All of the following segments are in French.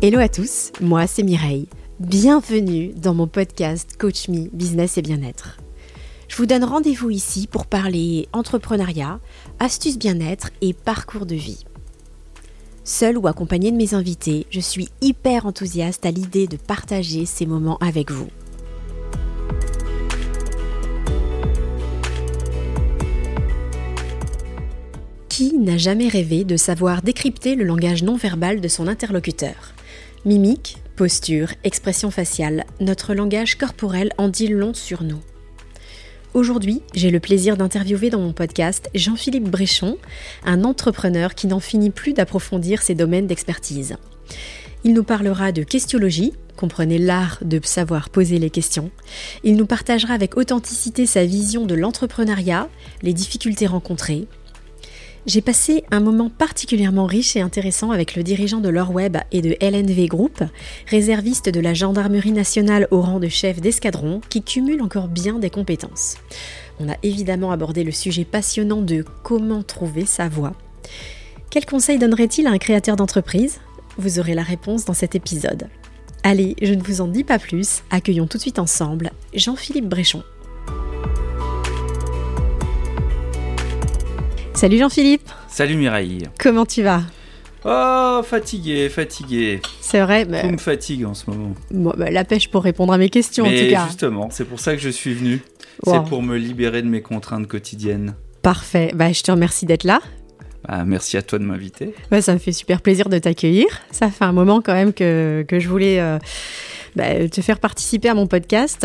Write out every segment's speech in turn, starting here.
Hello à tous, moi c'est Mireille. Bienvenue dans mon podcast Coach Me Business et Bien-être. Je vous donne rendez-vous ici pour parler entrepreneuriat, astuces bien-être et parcours de vie. Seul ou accompagné de mes invités, je suis hyper enthousiaste à l'idée de partager ces moments avec vous. Qui n'a jamais rêvé de savoir décrypter le langage non verbal de son interlocuteur? Mimique, posture, expression faciale, notre langage corporel en dit long sur nous. Aujourd'hui, j'ai le plaisir d'interviewer dans mon podcast Jean-Philippe Bréchon, un entrepreneur qui n'en finit plus d'approfondir ses domaines d'expertise. Il nous parlera de questiologie, comprenez l'art de savoir poser les questions. Il nous partagera avec authenticité sa vision de l'entrepreneuriat, les difficultés rencontrées, j'ai passé un moment particulièrement riche et intéressant avec le dirigeant de l'Orweb et de LNV Group, réserviste de la gendarmerie nationale au rang de chef d'escadron, qui cumule encore bien des compétences. On a évidemment abordé le sujet passionnant de comment trouver sa voie. Quel conseil donnerait-il à un créateur d'entreprise? Vous aurez la réponse dans cet épisode. Allez, je ne vous en dis pas plus, accueillons tout de suite ensemble Jean-Philippe Bréchon. Salut Jean-Philippe. Salut Mireille. Comment tu vas? Oh, fatigué, fatigué. C'est vrai. Mais... Tout me fatigue en ce moment. Bon, bah, la pêche pour répondre à mes questions en tout cas. Justement, c'est pour ça que je suis venu. C'est pour me libérer de mes contraintes quotidiennes. Parfait. Bah, je te remercie d'être là. Bah, merci à toi de m'inviter. Bah, ça me fait super plaisir de t'accueillir. Ça fait un moment quand même que, que je voulais euh, bah, te faire participer à mon podcast.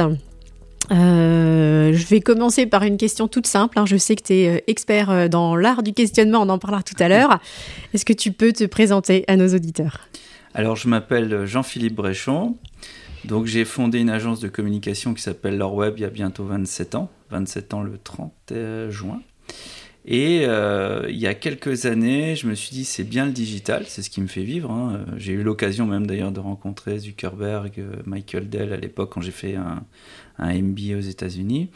Euh, je vais commencer par une question toute simple. Hein. Je sais que tu es euh, expert euh, dans l'art du questionnement, on en parlera tout à l'heure. Est-ce que tu peux te présenter à nos auditeurs? Alors, je m'appelle Jean-Philippe Bréchon. Donc, j'ai fondé une agence de communication qui s'appelle L'Or Web il y a bientôt 27 ans, 27 ans le 30 juin. Et il y a quelques années, je me suis dit, c'est bien le digital, c'est ce qui me fait vivre. Hein. J'ai eu l'occasion même d'ailleurs de rencontrer Zuckerberg, Michael Dell à l'époque quand j'ai fait un, MBA aux États-Unis.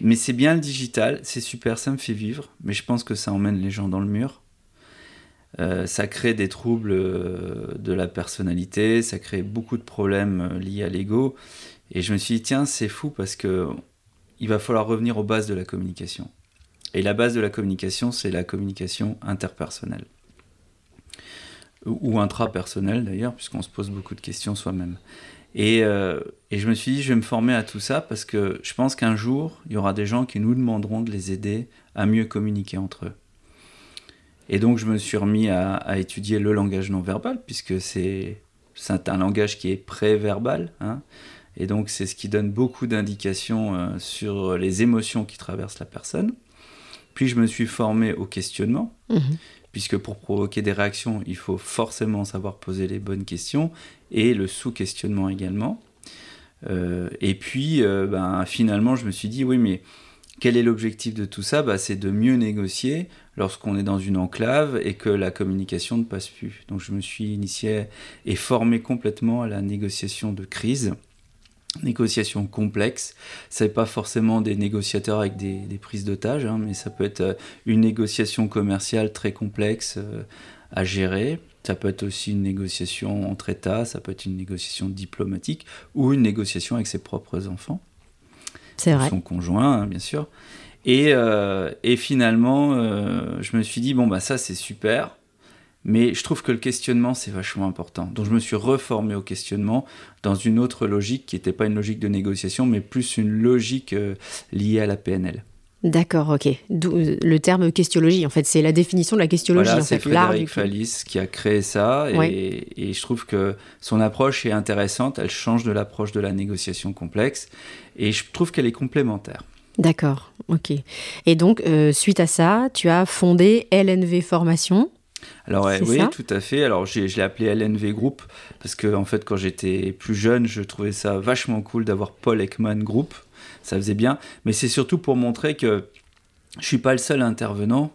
Mais c'est bien le digital, c'est super, ça me fait vivre, mais je pense que ça emmène les gens dans le mur. Euh, ça crée des troubles euh, de la personnalité, ça crée beaucoup de problèmes euh, liés à l'ego. Et je me suis dit, tiens, c'est fou parce que il va falloir revenir aux bases de la communication. Et la base de la communication, c'est la communication interpersonnelle. Ou intrapersonnelle d'ailleurs, puisqu'on se pose beaucoup de questions soi-même. Euh, et, je me suis dit, je vais me former à tout ça parce que je pense qu'un jour, il y aura des gens qui nous demanderont de les aider à mieux communiquer entre eux. Et donc, je me suis remis à, étudier le langage non verbal, puisque c'est un langage qui est pré-verbal. Hein. et donc, c'est ce qui donne beaucoup d'indications euh, sur les émotions qui traversent la personne. Puis, je me suis formé au questionnement. Mmh puisque pour provoquer des réactions, il faut forcément savoir poser les bonnes questions et le sous-questionnement également. Euh, et puis, euh, ben, finalement, je me suis dit, oui, mais quel est l'objectif de tout ça? Bah, C'est de mieux négocier lorsqu'on est dans une enclave et que la communication ne passe plus. Donc, je me suis initié et formé complètement à la négociation de crise négociation complexe. n'est pas forcément des négociateurs avec des, prises d'otages, hein, mais ça peut être euh, une négociation commerciale très complexe euh, à gérer. Ça peut être aussi une négociation entre États, ça peut être une négociation diplomatique ou une négociation avec ses propres enfants. C'est vrai. Son conjoint, hein, bien sûr. Et, euh, et finalement, je me suis dit, bon, bah ça c'est super, mais je trouve que le questionnement, c'est vachement important. Donc je me suis reformé au questionnement dans une autre logique qui n'était pas une logique de négociation, mais plus une logique euh, liée à la PNL. D'accord, ok. Euh, le terme questiologie, en fait, c'est la définition de la questiologie. Voilà, c'est Frédéric Fallis qui a créé ça, et, et, je trouve que son approche est intéressante. Elle change de l'approche de la négociation complexe, et je trouve qu'elle est complémentaire. D'accord, ok. Et donc, euh, suite à ça, tu as fondé LNV Formation. Alors oui, tout à fait. Alors je l'ai appelé LNV Group parce que en fait quand j'étais plus jeune, je trouvais ça vachement cool d'avoir Paul Ekman Group. Ça faisait bien, mais c'est surtout pour montrer que je suis pas le seul intervenant.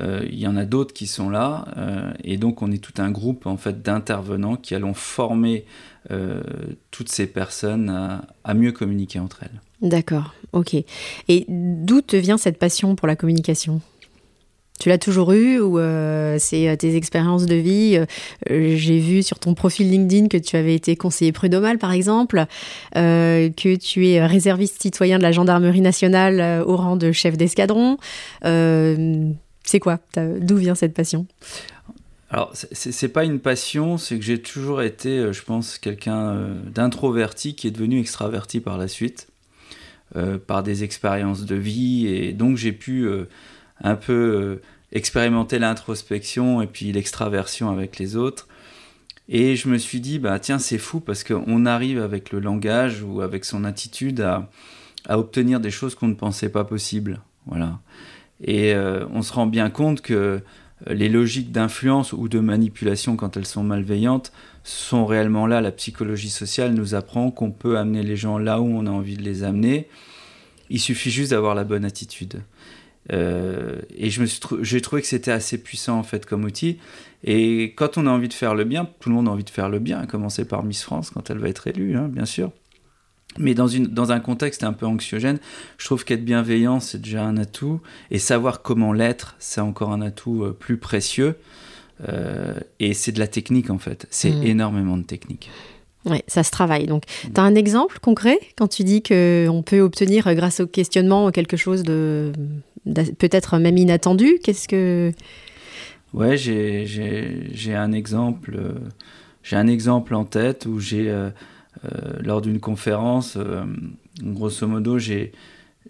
Euh, il y en a d'autres qui sont là, euh, et donc on est tout un groupe en fait d'intervenants qui allons former euh, toutes ces personnes à, à mieux communiquer entre elles. D'accord, ok. Et d'où te vient cette passion pour la communication? Tu l'as toujours eu ou euh, c'est tes expériences de vie J'ai vu sur ton profil LinkedIn que tu avais été conseiller prud'homal, par exemple, que tu es réserviste citoyen de la gendarmerie nationale au rang de chef d'escadron. c'est quoi? D'où vient cette passion? Alors, c'est pas une passion, c'est que j'ai toujours été, euh, je pense, quelqu'un euh, d'introverti qui est devenu extraverti par la suite, euh, par des expériences de vie, et donc j'ai pu un peu expérimenter l'introspection et puis l'extraversion avec les autres. Et je me suis dit, bah tiens, c'est fou parce qu'on arrive avec le langage ou avec son attitude à, obtenir des choses qu'on ne pensait pas possibles. Voilà. Et on se rend bien compte que euh, les logiques d'influence ou de manipulation, quand elles sont malveillantes, sont réellement là. La psychologie sociale nous apprend qu'on peut amener les gens là où on a envie de les amener. Il suffit juste d'avoir la bonne attitude. Euh, et je me j'ai trouvé que c'était assez puissant en fait comme outil. Et quand on a envie de faire le bien, tout le monde a envie de faire le bien, à commencer par Miss France quand elle va être élue, hein, bien sûr. Mais dans, une, dans un contexte un peu anxiogène, je trouve qu'être bienveillant, c'est déjà un atout. Et savoir comment l'être, c'est encore un atout euh, plus précieux. Euh, et c'est de la technique, en fait. C'est mmh. énormément de technique. Oui, ça se travaille. Donc, mmh. tu as un exemple concret quand tu dis qu'on peut obtenir, grâce au questionnement, quelque chose de, peut-être même inattendu Qu'est-ce que. Ouais, j'ai un exemple. j'ai un exemple en tête où j'ai euh, lors d'une conférence, euh, grosso modo, j'ai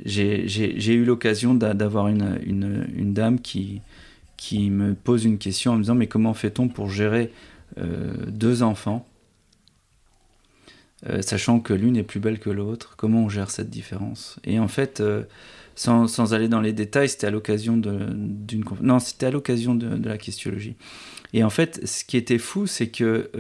eu l'occasion d'avoir une, une, dame qui, qui me pose une question en me disant mais comment fait-on pour gérer euh, deux enfants sachant que l'une est plus belle que l'autre? Comment on gère cette différence? Et en fait sans, aller dans les détails c'était à l'occasion d'une non c'était à l'occasion de, la questionologie. Et en fait ce qui était fou c'est que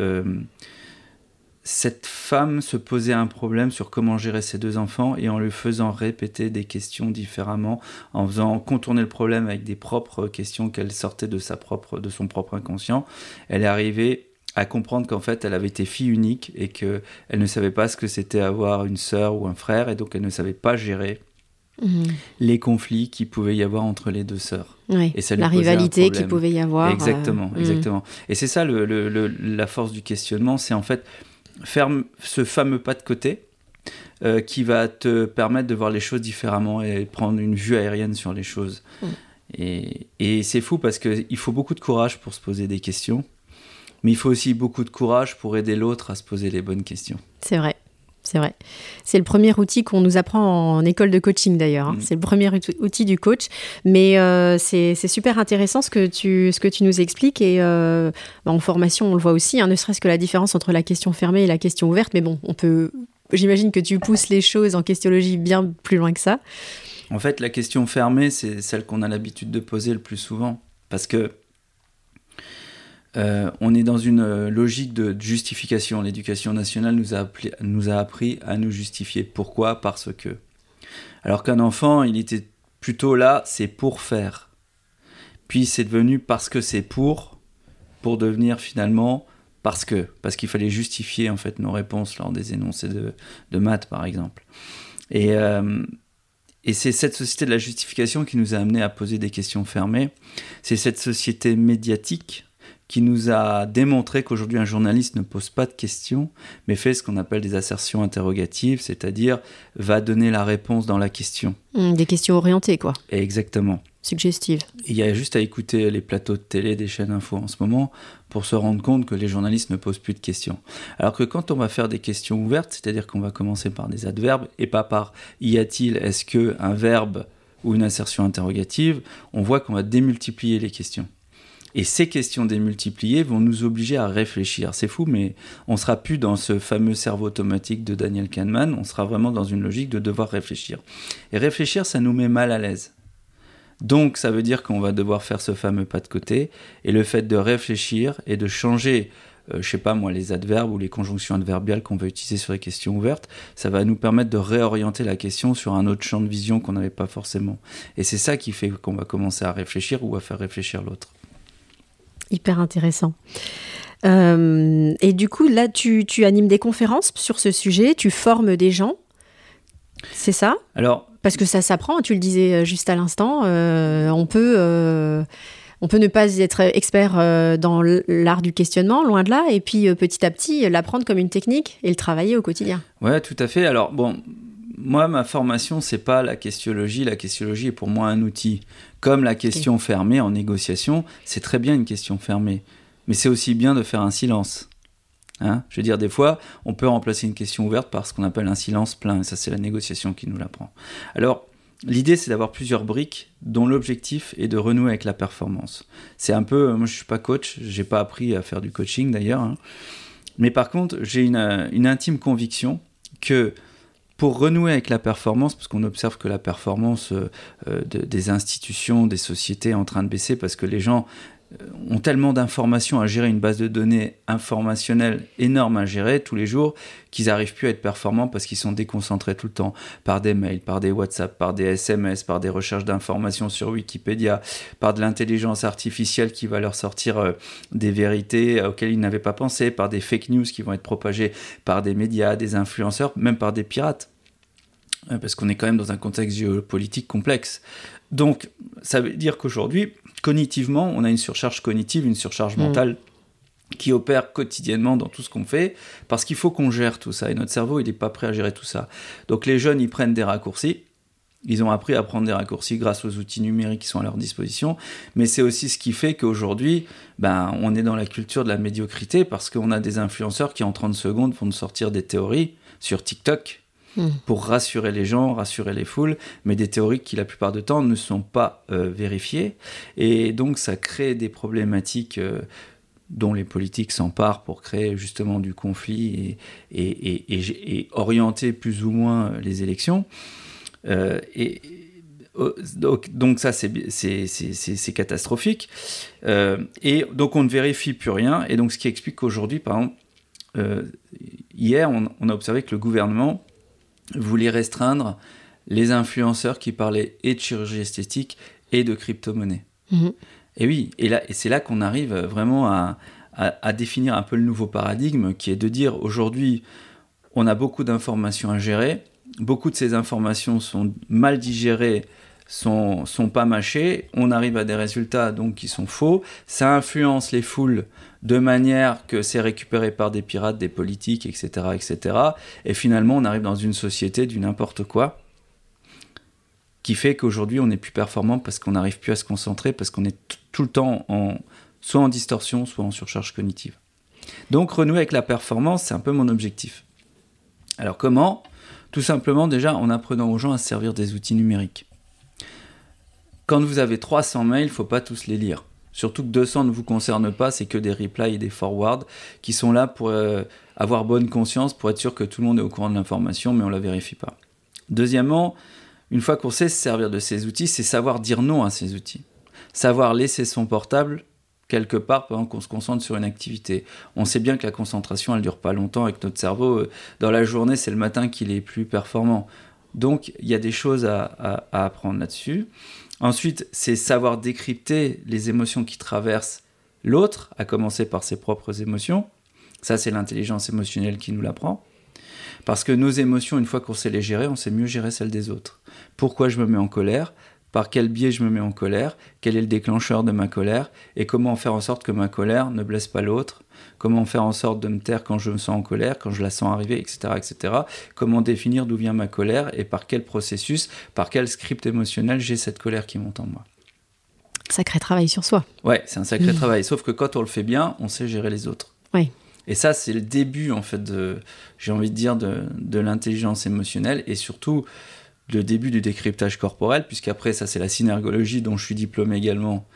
cette femme se posait un problème sur comment gérer ses deux enfants et en lui faisant répéter des questions différemment, en faisant contourner le problème avec des propres questions qu'elle sortait de, sa propre, de son propre inconscient, elle est arrivée à comprendre qu'en fait elle avait été fille unique et qu'elle ne savait pas ce que c'était avoir une sœur ou un frère et donc elle ne savait pas gérer mhm. les conflits qu'il pouvait y avoir entre les deux sœurs. et ça la rivalité qu'il pouvait y avoir. Exactement, euh, exactement. Et c'est ça la force du questionnement, c'est en fait faire ce fameux pas de côté euh, qui va te permettre de voir les choses différemment et prendre une vue aérienne sur les choses. Mm. Et, et c'est fou parce qu'il faut beaucoup de courage pour se poser des questions, mais il faut aussi beaucoup de courage pour aider l'autre à se poser les bonnes questions. C'est vrai c'est vrai. C'est le premier outil qu'on nous apprend en école de coaching d'ailleurs. Hein. Mm. C'est le premier outil du coach. Mais euh, c'est super intéressant ce que tu, ce que tu nous expliques. Et euh, bah, en formation, on le voit aussi, hein, ne serait-ce que la différence entre la question fermée et la question ouverte. Mais bon, on peut. J'imagine que tu pousses les choses en questionologie bien plus loin que ça. En fait, la question fermée, c'est celle qu'on a l'habitude de poser le plus souvent. Parce que euh, on est dans une euh, logique de justification. L'éducation nationale nous a, appris à nous justifier. Pourquoi? Parce que. Alors qu'un enfant, il était plutôt là, c'est pour faire. Puis c'est devenu parce que c'est pour, pour devenir finalement parce que. Parce qu'il fallait justifier en fait nos réponses lors des énoncés de, de maths par exemple. Et, euh, et c'est cette société de la justification qui nous a amené à poser des questions fermées. C'est cette société médiatique qui nous a démontré qu'aujourd'hui un journaliste ne pose pas de questions, mais fait ce qu'on appelle des assertions interrogatives, c'est-à-dire va donner la réponse dans la question. Mmh, des questions orientées, quoi. exactement. Suggestives. Il y a juste à écouter les plateaux de télé des chaînes info en ce moment pour se rendre compte que les journalistes ne posent plus de questions. Alors que quand on va faire des questions ouvertes, c'est-à-dire qu'on va commencer par des adverbes et pas par y a-t-il, est-ce que, un verbe ou une assertion interrogative, on voit qu'on va démultiplier les questions. Et ces questions démultipliées vont nous obliger à réfléchir. C'est fou, mais on sera plus dans ce fameux cerveau automatique de Daniel Kahneman, on sera vraiment dans une logique de devoir réfléchir. Et réfléchir, ça nous met mal à l'aise. Donc ça veut dire qu'on va devoir faire ce fameux pas de côté. Et le fait de réfléchir et de changer, euh, je sais pas moi, les adverbes ou les conjonctions adverbiales qu'on va utiliser sur les questions ouvertes, ça va nous permettre de réorienter la question sur un autre champ de vision qu'on n'avait pas forcément. Et c'est ça qui fait qu'on va commencer à réfléchir ou à faire réfléchir l'autre. Hyper intéressant. Euh, et du coup, là, tu, tu, animes des conférences sur ce sujet, tu formes des gens, c'est ça? Alors, Parce que ça s'apprend, tu le disais juste à l'instant, on peut... On peut ne pas être expert dans l'art du questionnement, loin de là, et puis petit à petit l'apprendre comme une technique et le travailler au quotidien. Ouais, tout à fait. Alors bon, moi, ma formation, c'est pas la questiologie. La questiologie est pour moi un outil. Comme la question fermée en négociation, c'est très bien une question fermée. Mais c'est aussi bien de faire un silence. Hein? Je veux dire, des fois, on peut remplacer une question ouverte par ce qu'on appelle un silence plein. Et ça, c'est la négociation qui nous l'apprend. Alors, l'idée, c'est d'avoir plusieurs briques dont l'objectif est de renouer avec la performance. C'est un peu, moi, je suis pas coach, j'ai pas appris à faire du coaching d'ailleurs. Hein. Mais par contre, j'ai une, une intime conviction que pour renouer avec la performance, parce qu'on observe que la performance euh, euh, des institutions, des sociétés est en train de baisser parce que les gens ont tellement d'informations à gérer, une base de données informationnelle énorme à gérer tous les jours, qu'ils n'arrivent plus à être performants parce qu'ils sont déconcentrés tout le temps par des mails, par des WhatsApp, par des SMS, par des recherches d'informations sur Wikipédia, par de l'intelligence artificielle qui va leur sortir des vérités auxquelles ils n'avaient pas pensé, par des fake news qui vont être propagées par des médias, des influenceurs, même par des pirates parce qu'on est quand même dans un contexte géopolitique complexe. Donc, ça veut dire qu'aujourd'hui, cognitivement, on a une surcharge cognitive, une surcharge mm. mentale qui opère quotidiennement dans tout ce qu'on fait, parce qu'il faut qu'on gère tout ça, et notre cerveau, il n'est pas prêt à gérer tout ça. Donc les jeunes, ils prennent des raccourcis, ils ont appris à prendre des raccourcis grâce aux outils numériques qui sont à leur disposition, mais c'est aussi ce qui fait qu'aujourd'hui, ben, on est dans la culture de la médiocrité, parce qu'on a des influenceurs qui, en 30 secondes, vont nous sortir des théories sur TikTok, Hmm. pour rassurer les gens, rassurer les foules, mais des théories qui la plupart du temps ne sont pas euh, vérifiées. Et donc ça crée des problématiques euh, dont les politiques s'emparent pour créer justement du conflit et, orienter plus ou moins les élections. Euh, et, donc, ça, c'est catastrophique. et donc on ne vérifie plus rien. Et donc ce qui explique qu'aujourd'hui, par exemple, hier, on, a observé que le gouvernement voulait restreindre les influenceurs qui parlaient et de chirurgie esthétique et de crypto-monnaie. Mhm. Et oui, et, là, et c'est là qu'on arrive vraiment à, à, définir un peu le nouveau paradigme qui est de dire aujourd'hui, on a beaucoup d'informations à gérer, beaucoup de ces informations sont mal digérées, sont, sont pas mâchées, on arrive à des résultats donc qui sont faux, ça influence les foules de manière que c'est récupéré par des pirates, des politiques, etc., etc. Et finalement, on arrive dans une société du n'importe quoi qui fait qu'aujourd'hui, on n'est plus performant parce qu'on n'arrive plus à se concentrer, parce qu'on est tout le temps en, soit en distorsion, soit en surcharge cognitive. Donc, renouer avec la performance, c'est un peu mon objectif. Alors, comment? Tout simplement, déjà, en apprenant aux gens à se servir des outils numériques. Quand vous avez 300 mails, il ne faut pas tous les lire. Surtout que 200 ne vous concerne pas, c'est que des replies et des forwards qui sont là pour euh, avoir bonne conscience, pour être sûr que tout le monde est au courant de l'information, mais on ne la vérifie pas. Deuxièmement, une fois qu'on sait se servir de ces outils, c'est savoir dire non à ces outils. Savoir laisser son portable quelque part pendant qu'on se concentre sur une activité. On sait bien que la concentration, elle dure pas longtemps avec notre cerveau. Euh, dans la journée, c'est le matin qu'il est plus performant. Donc, il y a des choses à apprendre là-dessus. Ensuite, c'est savoir décrypter les émotions qui traversent l'autre, à commencer par ses propres émotions. Ça, c'est l'intelligence émotionnelle qui nous l'apprend. Parce que nos émotions, une fois qu'on sait les gérer, on sait mieux gérer celles des autres. Pourquoi je me mets en colère? Par quel biais je me mets en colère? Quel est le déclencheur de ma colère? Et comment faire en sorte que ma colère ne blesse pas l'autre? Comment faire en sorte de me taire quand je me sens en colère, quand je la sens arriver, etc. etc. Comment définir d'où vient ma colère et par quel processus, par quel script émotionnel j'ai cette colère qui monte en moi? Sacré travail sur soi. Ouais, c'est un sacré travail. Sauf que quand on le fait bien, on sait gérer les autres. Oui. Et ça, c'est le début, en fait, de, j'ai envie de dire, de, de l'intelligence émotionnelle et surtout le début du décryptage corporel, puisqu'après, ça, c'est la synergologie dont je suis diplômé également,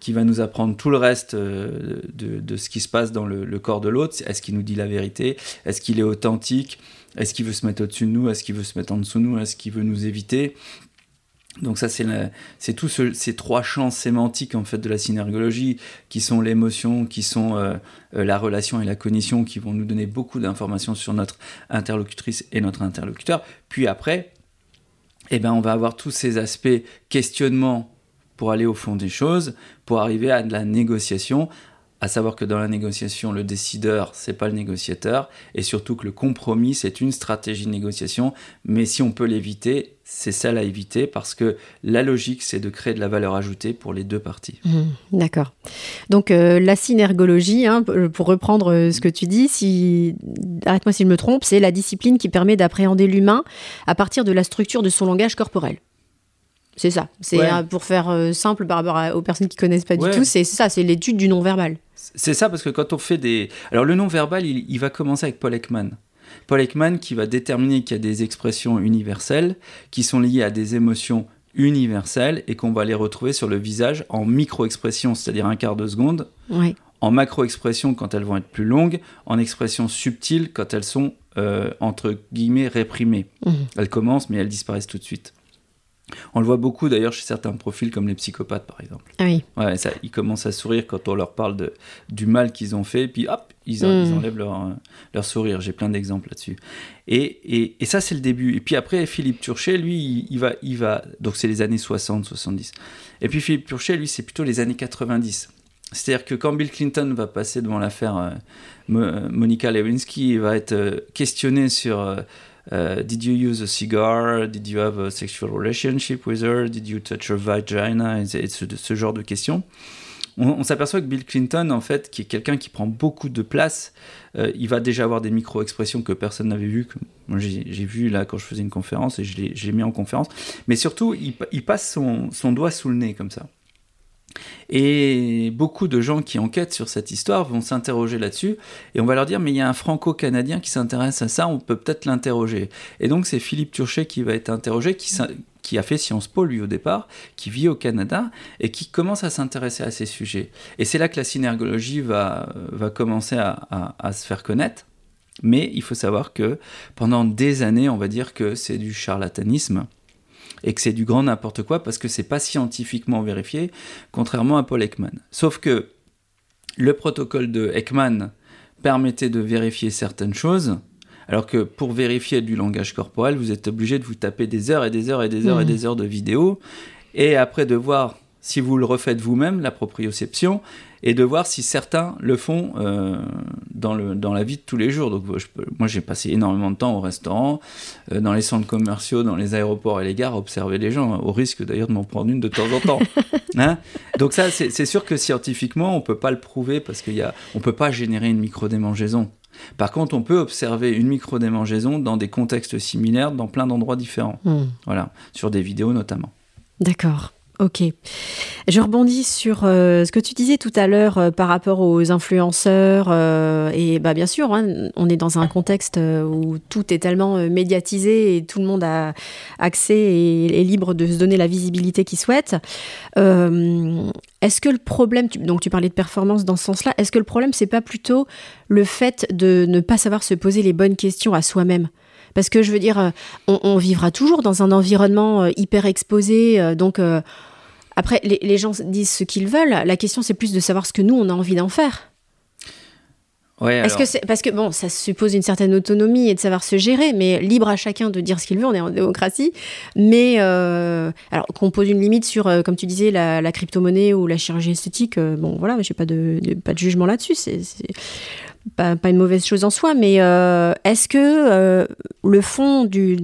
qui va nous apprendre tout le reste euh, de, ce qui se passe dans le, corps de l'autre. Est-ce qu'il nous dit la vérité? Est-ce qu'il est authentique? Est-ce qu'il veut se mettre au-dessus de nous? Est-ce qu'il veut se mettre en dessous de nous? Est-ce qu'il veut nous éviter? Donc ça, c'est tous ces trois champs sémantiques en fait de la synergologie, qui sont l'émotion, qui sont euh, euh, la relation et la cognition, qui vont nous donner beaucoup d'informations sur notre interlocutrice et notre interlocuteur. Puis après, eh ben, on va avoir tous ces aspects questionnement pour aller au fond des choses, pour arriver à de la négociation à savoir que dans la négociation, le décideur, c'est pas le négociateur, et surtout que le compromis, c'est une stratégie de négociation, mais si on peut l'éviter, c'est ça à éviter, parce que la logique, c'est de créer de la valeur ajoutée pour les deux parties. Mmh, d'accord. Donc euh, la synergologie, hein, pour reprendre euh, ce que tu dis, si, arrête-moi si je me trompe, c'est la discipline qui permet d'appréhender l'humain à partir de la structure de son langage corporel. C'est ça. C'est pour faire euh, simple par rapport aux personnes qui connaissent pas du tout. C'est ça. C'est l'étude du non-verbal. C'est ça parce que quand on fait des. Alors le non-verbal, il, va commencer avec Paul Ekman. Paul Ekman qui va déterminer qu'il y a des expressions universelles qui sont liées à des émotions universelles et qu'on va les retrouver sur le visage en micro-expression, c'est-à-dire un quart de seconde. En macro-expression quand elles vont être plus longues, en expression subtile quand elles sont euh, entre guillemets réprimées. Mmh. Elles commencent mais elles disparaissent tout de suite. On le voit beaucoup d'ailleurs chez certains profils comme les psychopathes par exemple. Ah oui. Ouais, ça, ils commencent à sourire quand on leur parle de, du mal qu'ils ont fait, puis hop, ils, hmm. enlèvent leur, leur sourire. J'ai plein d'exemples là-dessus. Et, et, ça, c'est le début. Et puis après, Philippe Turchet, lui, il, va, il va. Donc c'est les années 60, 70. Et puis Philippe Turchet, lui, c'est plutôt les années 90. C'est-à-dire que quand Bill Clinton va passer devant l'affaire euh, Monica Lewinsky, il va être euh, questionné sur. Euh, Uh, did you use a cigar? Did you have a sexual relationship with her? Did you touch her vagina? Et, ce, genre de questions. On, s'aperçoit que Bill Clinton, en fait, qui est quelqu'un qui prend beaucoup de place, euh, il va déjà avoir des micro-expressions que personne n'avait vues. Moi, j'ai vu là quand je faisais une conférence et je l'ai mis en conférence. Mais surtout, il, passe son doigt sous le nez comme ça. Et beaucoup de gens qui enquêtent sur cette histoire vont s'interroger là-dessus et on va leur dire mais il y a un franco-canadien qui s'intéresse à ça, on peut peut-être l'interroger. Et donc c'est Philippe Turchet qui va être interrogé, qui, a fait Sciences Po lui au départ, qui vit au Canada et qui commence à s'intéresser à ces sujets. Et c'est là que la synergologie va, va commencer à se faire connaître. Mais il faut savoir que pendant des années, on va dire que c'est du charlatanisme et que c'est du grand n'importe quoi parce que c'est pas scientifiquement vérifié, contrairement à Paul Ekman. Sauf que le protocole de Ekman permettait de vérifier certaines choses, alors que pour vérifier du langage corporel, vous êtes obligé de vous taper des heures et des heures et des heures et mmh. des heures de vidéos, et après de voir si vous le refaites vous-même, la proprioception, et de voir si certains le font euh, dans, le, dans la vie de tous les jours. Donc, moi, j'ai passé énormément de temps au restaurant, euh, dans les centres commerciaux, dans les aéroports et les gares, à observer les gens, au risque d'ailleurs de m'en prendre une de temps en temps. Hein? Donc ça, c'est sûr que scientifiquement, on peut pas le prouver parce qu'on ne peut pas générer une micro-démangeaison. Par contre, on peut observer une micro-démangeaison dans des contextes similaires, dans plein d'endroits différents. Hmm. Voilà, sur des vidéos notamment. D'accord. Ok. Je rebondis sur euh, ce que tu disais tout à l'heure euh, par rapport aux influenceurs. Euh, et bah, bien sûr, hein, on est dans un contexte où tout est tellement médiatisé et tout le monde a accès et est libre de se donner la visibilité qu'il souhaite. est-ce que le problème, donc tu parlais de performance dans ce sens-là, est-ce que le problème, c'est pas plutôt le fait de ne pas savoir se poser les bonnes questions à soi-même? Parce que je veux dire, on, vivra toujours dans un environnement hyper exposé, donc après, les, gens disent ce qu'ils veulent. La question, c'est plus de savoir ce que nous, on a envie d'en faire. Ouais, Est-ce que c'est parce que bon, ça suppose une certaine autonomie et de savoir se gérer, mais libre à chacun de dire ce qu'il veut. On est en démocratie, mais euh, alors qu'on pose une limite sur, euh, comme tu disais, la, crypto-monnaie ou la chirurgie esthétique. Euh, bon, voilà, j'ai pas de, pas de jugement là-dessus. C'est pas, une mauvaise chose en soi, mais euh, est-ce que euh, le fond de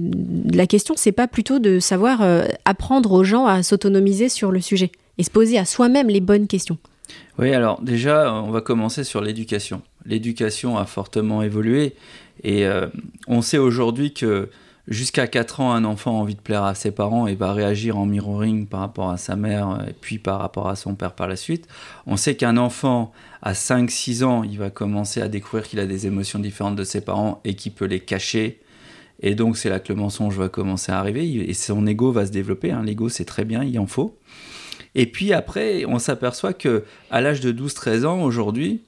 la question, c'est pas plutôt de savoir euh, apprendre aux gens à s'autonomiser sur le sujet et se poser à soi-même les bonnes questions? Oui, alors déjà, on va commencer sur l'éducation. L'éducation a fortement évolué et on sait aujourd'hui que jusqu'à 4 ans, un enfant a envie de plaire à ses parents et va réagir en mirroring par rapport à sa mère et puis par rapport à son père par la suite. On sait qu'un enfant à 5-6 ans, il va commencer à découvrir qu'il a des émotions différentes de ses parents et qu'il peut les cacher. Et donc c'est là que le mensonge va commencer à arriver et son ego va se développer. Hein. L'ego c'est très bien, il en faut. Et puis après, on s'aperçoit que à l'âge de 12-13 ans aujourd'hui,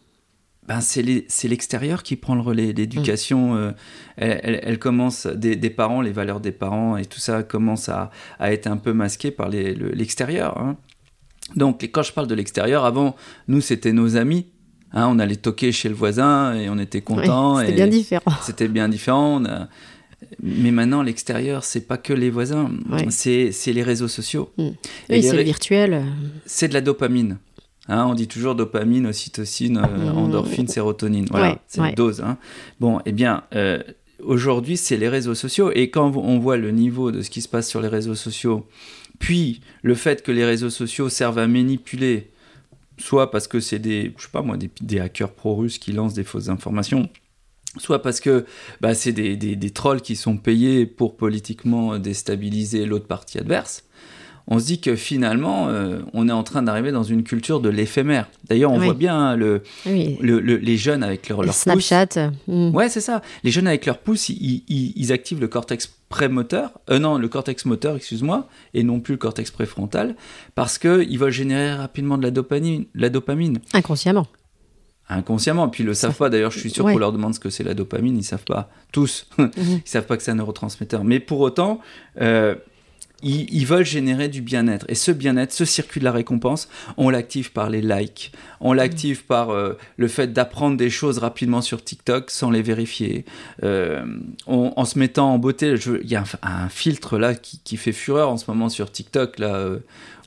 ben c'est l'extérieur qui prend le relais. L'éducation, mm. euh, elle, commence, des, parents, les valeurs des parents et tout ça commence à, être un peu masqué par l'extérieur. Hein. Donc, quand je parle de l'extérieur, avant, nous, c'était nos amis. Hein, on allait toquer chez le voisin et on était content. c'était bien différent. C'était bien différent. Mais maintenant, l'extérieur, c'est pas que les voisins, c'est les réseaux sociaux. Mm. Oui, c'est le virtuel. C'est de la dopamine. Hein, on dit toujours dopamine, ocytocine, euh, Mmh. endorphine, sérotonine. Voilà, Ouais, c'est ouais. une dose. hein. Bon, eh bien, euh, aujourd'hui, c'est les réseaux sociaux. Et quand on voit le niveau de ce qui se passe sur les réseaux sociaux, puis le fait que les réseaux sociaux servent à manipuler, soit parce que c'est des, des, hackers pro-russes qui lancent des fausses informations, soit parce que bah, c'est des trolls qui sont payés pour politiquement déstabiliser l'autre partie adverse, on se dit que finalement, euh, on est en train d'arriver dans une culture de l'éphémère. D'ailleurs, on Oui. voit bien hein, le, Oui. le- le- les jeunes avec leur, leur pouce. Snapchat. mm. Ouais, c'est ça. Les jeunes avec leur pouce, ils, ils- ils activent le cortex prémoteur, euh, non, le cortex moteur, excuse-moi, et non plus le cortex préfrontal, parce qu'ils veulent générer rapidement de la dopamine. La dopamine Inconsciemment. inconsciemment. Puis ils le savent pas. D'ailleurs, je suis sûr Ouais. qu'on leur demande ce que c'est la dopamine. Ils savent pas tous. Mhm. ils savent pas que c'est un neurotransmetteur. Mais pour autant, euh, ils, ils veulent générer du bien-être. Et ce bien-être, ce circuit de la récompense, on l'active par les likes. On l'active par euh, le fait d'apprendre des choses rapidement sur TikTok sans les vérifier. Euh, on- en se mettant en beauté, il y a un, un filtre là qui, qui fait fureur en ce moment sur TikTok là. euh,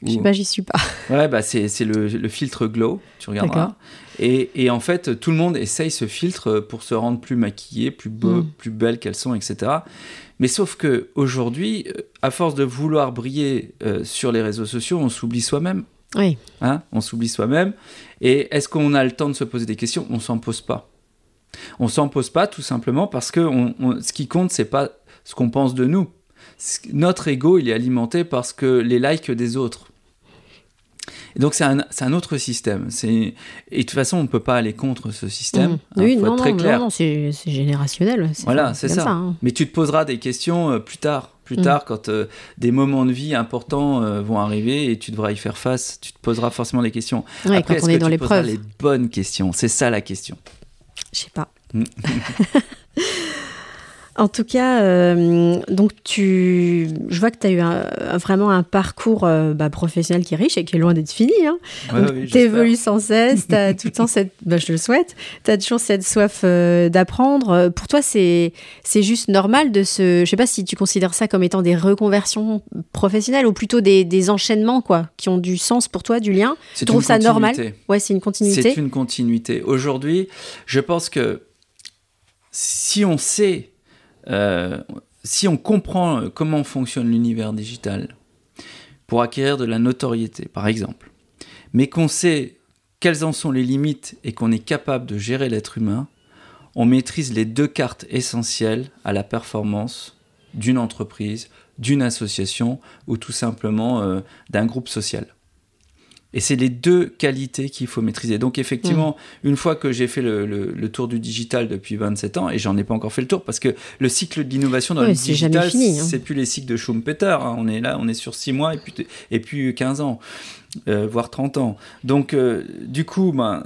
Je sais où- pas, j'y suis pas. Ouais, bah c'est le, le filtre Glow, tu regarderas. Et, et en fait, tout le monde essaye ce filtre pour se rendre plus maquillée, plus beau, Mm. plus belle qu'elles sont, etc. Mais sauf que aujourd'hui, euh, à force de vouloir briller euh, sur les réseaux sociaux, on s'oublie soi-même. Oui. Hein on s'oublie soi-même. Et est-ce qu'on a le temps de se poser des questions? On s'en pose pas. On s'en pose pas tout simplement parce que on- on- ce qui compte, c'est pas ce qu'on pense de nous. Notre ego, il est alimenté parce que les likes des autres. Et donc c'est un, c'est un autre système. Et de toute façon, on ne peut pas aller contre ce système. Mm. hein, oui, faut non, être très non, clair. non, c'est c'est générationnel. Voilà, c'est ça. hein. Mais tu te poseras des questions euh, plus tard. Plus Mm. tard, quand euh, des moments de vie importants euh, vont arriver et tu devras y faire face, tu te poseras forcément des questions. Ouais, Après, quand on que est dans tu te poseras les bonnes questions? C'est ça la question. Je sais pas. En tout cas, euh, donc tu, je vois que tu as eu un- vraiment un parcours euh, bah, professionnel qui est riche et qui est loin d'être fini. Hein. Ouais, Donc, oui, j'espère. t'évolues sans cesse, tu as tout le temps cette, bah, je le souhaite, tu as toujours cette soif euh, d'apprendre. Pour toi, c'est juste normal de se, je sais pas si tu considères ça comme étant des reconversions professionnelles ou plutôt des, des enchaînements quoi, qui ont du sens pour toi, du lien. C'est trouves ça normal? Ouais, c'est une continuité. C'est une continuité. Aujourd'hui, je pense que si on sait, si on comprend comment fonctionne l'univers digital pour acquérir de la notoriété, par exemple, mais qu'on sait quelles en sont les limites et qu'on est capable de gérer l'être humain, on maîtrise les deux cartes essentielles à la performance d'une entreprise, d'une association ou tout simplement euh, d'un groupe social. Et c'est les deux qualités qu'il faut maîtriser. Donc effectivement, une fois que j'ai fait le, le- le tour du digital depuis 27 ans, et j'en ai pas encore fait le tour, parce que le cycle de l'innovation dans Ouais, le digital, hein. c'est plus les cycles de Schumpeter. hein. On est là, on est sur 6 mois et puis, et puis 15 ans, euh, voire 30 ans. Donc euh, du coup, ben,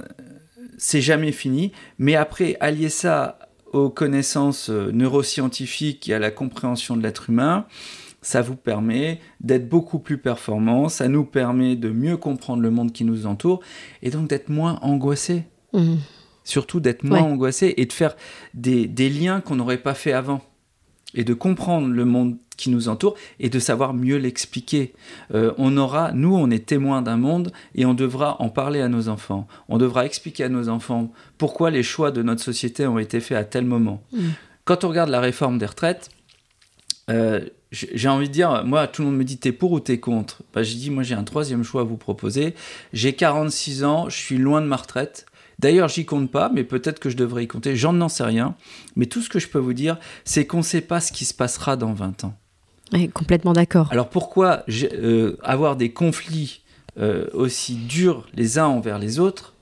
c'est jamais fini. Mais après, allier ça aux connaissances euh, neuroscientifiques et à la compréhension de l'être humain, ça vous permet d'être beaucoup plus performant, ça nous permet de mieux comprendre le monde qui nous entoure et donc d'être moins angoissé. Mhm. Surtout d'être moins Ouais. angoissé et de faire des, des liens qu'on n'aurait pas fait avant. Et de comprendre le monde qui nous entoure et de savoir mieux l'expliquer. Euh, on aura, nous, on est témoins d'un monde et on devra en parler à nos enfants. On devra expliquer à nos enfants pourquoi les choix de notre société ont été faits à tel moment. Mhm. Quand on regarde la réforme des retraites, euh, j'ai envie de dire, moi, tout le monde me dit t'es pour ou t'es contre? Bah, j'ai dit, moi, j'ai un troisième choix à vous proposer. J'ai 46 ans, je suis loin de ma retraite. D'ailleurs, j'y compte pas, mais peut-être que je devrais y compter. J'en n'en sais rien. Mais tout ce que je peux vous dire, c'est qu'on ne sait pas ce qui se passera dans 20 ans. Complètement d'accord. Alors pourquoi euh, avoir des conflits euh, aussi durs les uns envers les autres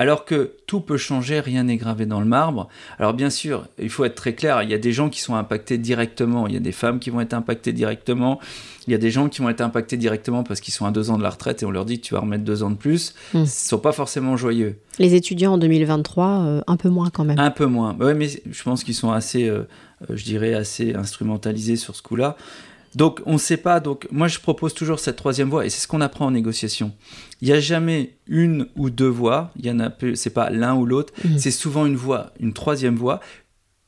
alors que tout peut changer, rien n'est gravé dans le marbre. Alors bien sûr, il faut être très clair, il y a des gens qui sont impactés directement, il y a des femmes qui vont être impactées directement, il y a des gens qui vont être impactés directement parce qu'ils sont à deux ans de la retraite et on leur dit tu vas remettre deux ans de plus, ils ne sont pas forcément joyeux. Les étudiants en 2023, euh, un peu moins quand même. Un peu moins. Ouais, mais je pense qu'ils sont assez, euh, euh, je dirais, assez instrumentalisés sur ce coup-là. Donc, on ne sait pas. Donc, moi, je propose toujours cette troisième voie, et c'est ce qu'on apprend en négociation. Il n'y a jamais une ou deux voies. Il y en a. C'est pas l'un ou l'autre. Mhm. C'est souvent une voie, une troisième voie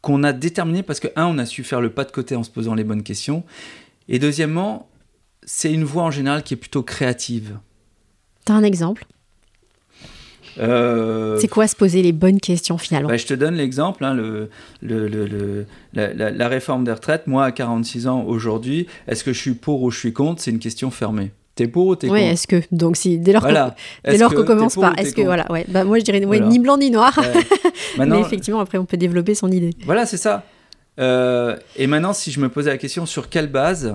qu'on a déterminée parce que un, on a su faire le pas de côté en se posant les bonnes questions, et deuxièmement, c'est une voie en général qui est plutôt créative. T'as un exemple? Euh, C'est quoi se poser les bonnes questions finalement bah, Je te donne l'exemple, hein, le, le, le, la, la, la, réforme des retraites. Moi, à 46 ans aujourd'hui, est-ce que je suis pour ou je suis contre? C'est une question fermée. T'es pour ou t'es oui, contre? est-ce que donc si dès lors voilà. qu'on qu commence par est-ce que voilà ouais bah moi je dirais ouais, voilà. ni blanc ni noir ouais. Maintenant, mais effectivement après on peut développer son idée voilà c'est ça euh, et maintenant si je me posais la question sur quelle base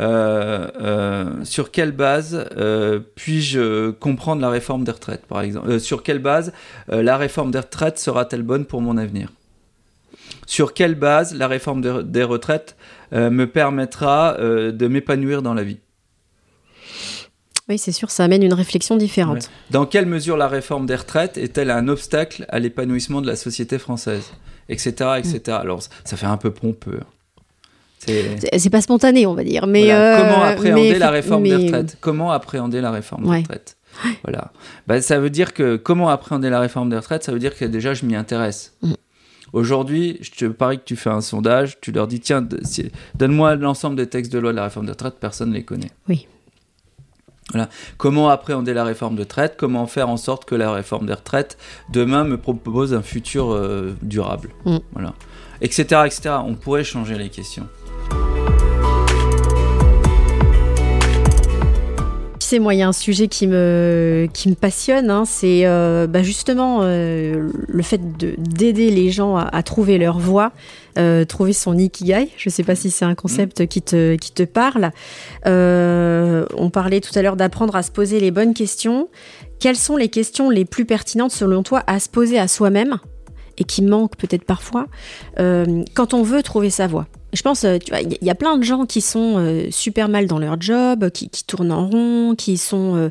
euh, euh, sur quelle base euh, puis-je comprendre la réforme des retraites, par exemple? Sur quelle base la réforme des retraites sera-t-elle bonne pour mon avenir? Sur quelle base la réforme des, des retraites me permettra de m'épanouir dans la vie? Oui, c'est sûr, ça amène une réflexion différente. Ouais. Dans quelle mesure la réforme des retraites est-elle un obstacle à l'épanouissement de la société française? Etc. etc. Mmh. Alors, ça fait un peu pompeux. C'est pas spontané, on va dire. Mais voilà. euh, comment appréhender mais, la réforme mais... des retraites? Comment appréhender la réforme ouais. des retraites? Voilà. Bah, ça veut dire que comment appréhender la réforme des retraites? Ça veut dire que déjà je m'y intéresse. Mm. Aujourd'hui, je te parie que tu fais un sondage, tu leur dis tiens, donne-moi l'ensemble des textes de loi de la réforme des retraites, personne ne les connaît. Oui. Voilà. Comment appréhender la réforme de retraite Comment faire en sorte que la réforme des retraites demain me propose un futur euh, durable? Mm. Voilà. Etc. etc. On pourrait changer les questions. Sais, moi, il y a un sujet qui me, qui me passionne, hein, c'est euh, bah justement euh, le fait d'aider les gens à, à, trouver leur voie, euh, trouver son ikigai. Je ne sais pas si c'est un concept mmh. qui, te, qui te parle. On parlait tout à l'heure d'apprendre à se poser les bonnes questions. Quelles sont les questions les plus pertinentes, selon toi, à se poser à soi-même et qui manquent peut-être parfois quand on veut trouver sa voie? Je pense, tu vois, il y a plein de gens qui sont euh, super mal dans leur job, qui, qui tournent en rond, qui sont. Euh,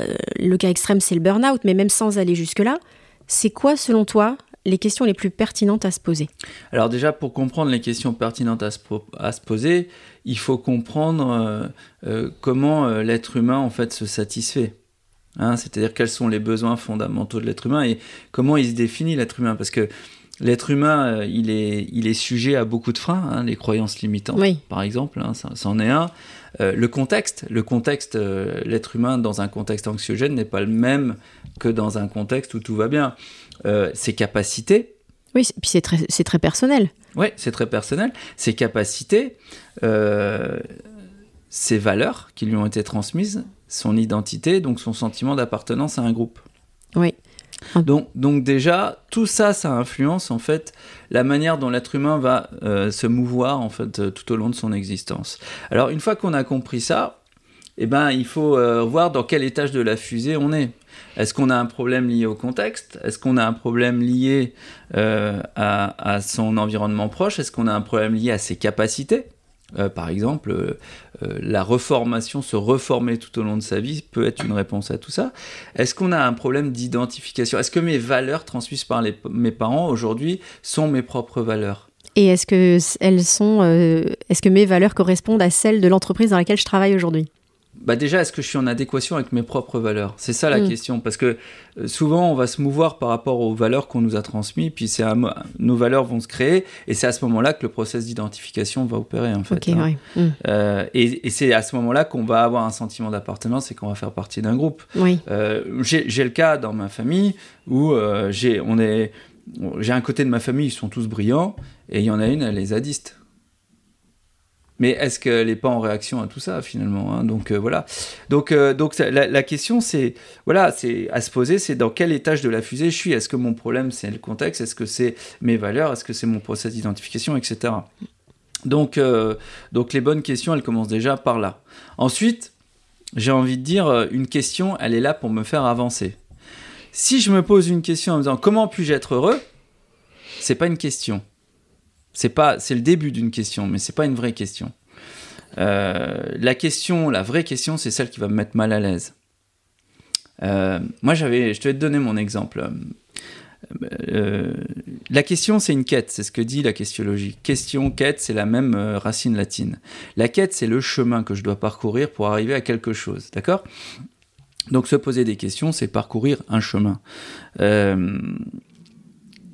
euh, le cas extrême, c'est le burn-out, mais même sans aller jusque-là, c'est quoi, selon toi, les questions les plus pertinentes à se poser? Alors, déjà, pour comprendre les questions pertinentes à se, à se poser, il faut comprendre comment l'être humain, en fait, se satisfait. Hein, C'est-à-dire quels sont les besoins fondamentaux de l'être humain et comment il se définit l'être humain. Parce que L'être humain, euh, il, est, il est sujet à beaucoup de freins, hein, les croyances limitantes, oui. par exemple, hein, ça, ça, en est un. Euh, le contexte, le contexte, euh, l'être humain dans un contexte anxiogène n'est pas le même que dans un contexte où tout va bien. Euh, ses capacités. Oui, puis c'est très, c'est très personnel. Oui, c'est très personnel. Ses capacités, ses valeurs qui lui ont été transmises, son identité, donc son sentiment d'appartenance à un groupe. Oui. Donc, donc, déjà, tout ça, ça influence en fait la manière dont l'être humain va euh, se mouvoir en fait euh, tout au long de son existence. Alors une fois qu'on a compris ça, eh ben, il faut euh, voir dans quel étage de la fusée on est. Est-ce qu'on a un problème lié au contexte? Est-ce qu'on a un problème lié à, son environnement proche? Est-ce qu'on a un problème lié à ses capacités? Euh, par exemple, euh, la reformation, se reformer tout au long de sa vie peut être une réponse à tout ça. Est-ce qu'on a un problème d'identification? Est-ce que mes valeurs transmises par mes parents aujourd'hui sont mes propres valeurs? Et est-ce que elles sont, euh, est-ce que mes valeurs correspondent à celles de l'entreprise dans laquelle je travaille aujourd'hui? Bah déjà, est-ce que je suis en adéquation avec mes propres valeurs? C'est ça la mmh. question, parce que euh, souvent on va se mouvoir par rapport aux valeurs qu'on nous a transmises, puis c'est nos valeurs vont se créer, et c'est à ce moment-là que le process d'identification va opérer en fait. Okay, hein. ouais. mmh. euh, et, et c'est à ce moment-là qu'on va avoir un sentiment d'appartenance et qu'on va faire partie d'un groupe. Oui. Euh, j'ai le cas dans ma famille où euh, j'ai on est j'ai un côté de ma famille, ils sont tous brillants, et il y en a une, elle est zadiste. Mais est-ce qu'elle n'est pas en réaction à tout ça finalement hein? Donc euh, voilà. Donc, euh, donc la, question c'est voilà, c'est à se poser, c'est dans quel étage de la fusée je suis? Est-ce que mon problème c'est le contexte? Est-ce que c'est mes valeurs? Est-ce que c'est mon process d'identification, etc. Donc euh, donc les bonnes questions, elles commencent déjà par là. Ensuite, j'ai envie de dire une question, elle est là pour me faire avancer. Si je me pose une question en me disant comment puis-je être heureux, c'est pas une question. C'est pas, c'est le début d'une question, mais c'est pas une vraie question. Euh, la question, la vraie question, c'est celle qui va me mettre mal à l'aise. Euh, moi, j'avais, je te vais te donner mon exemple. Euh, la question, c'est une quête, c'est ce que dit la questiologie. Question, quête, c'est la même racine latine. La quête, c'est le chemin que je dois parcourir pour arriver à quelque chose, d'accord? Donc, se poser des questions, c'est parcourir un chemin.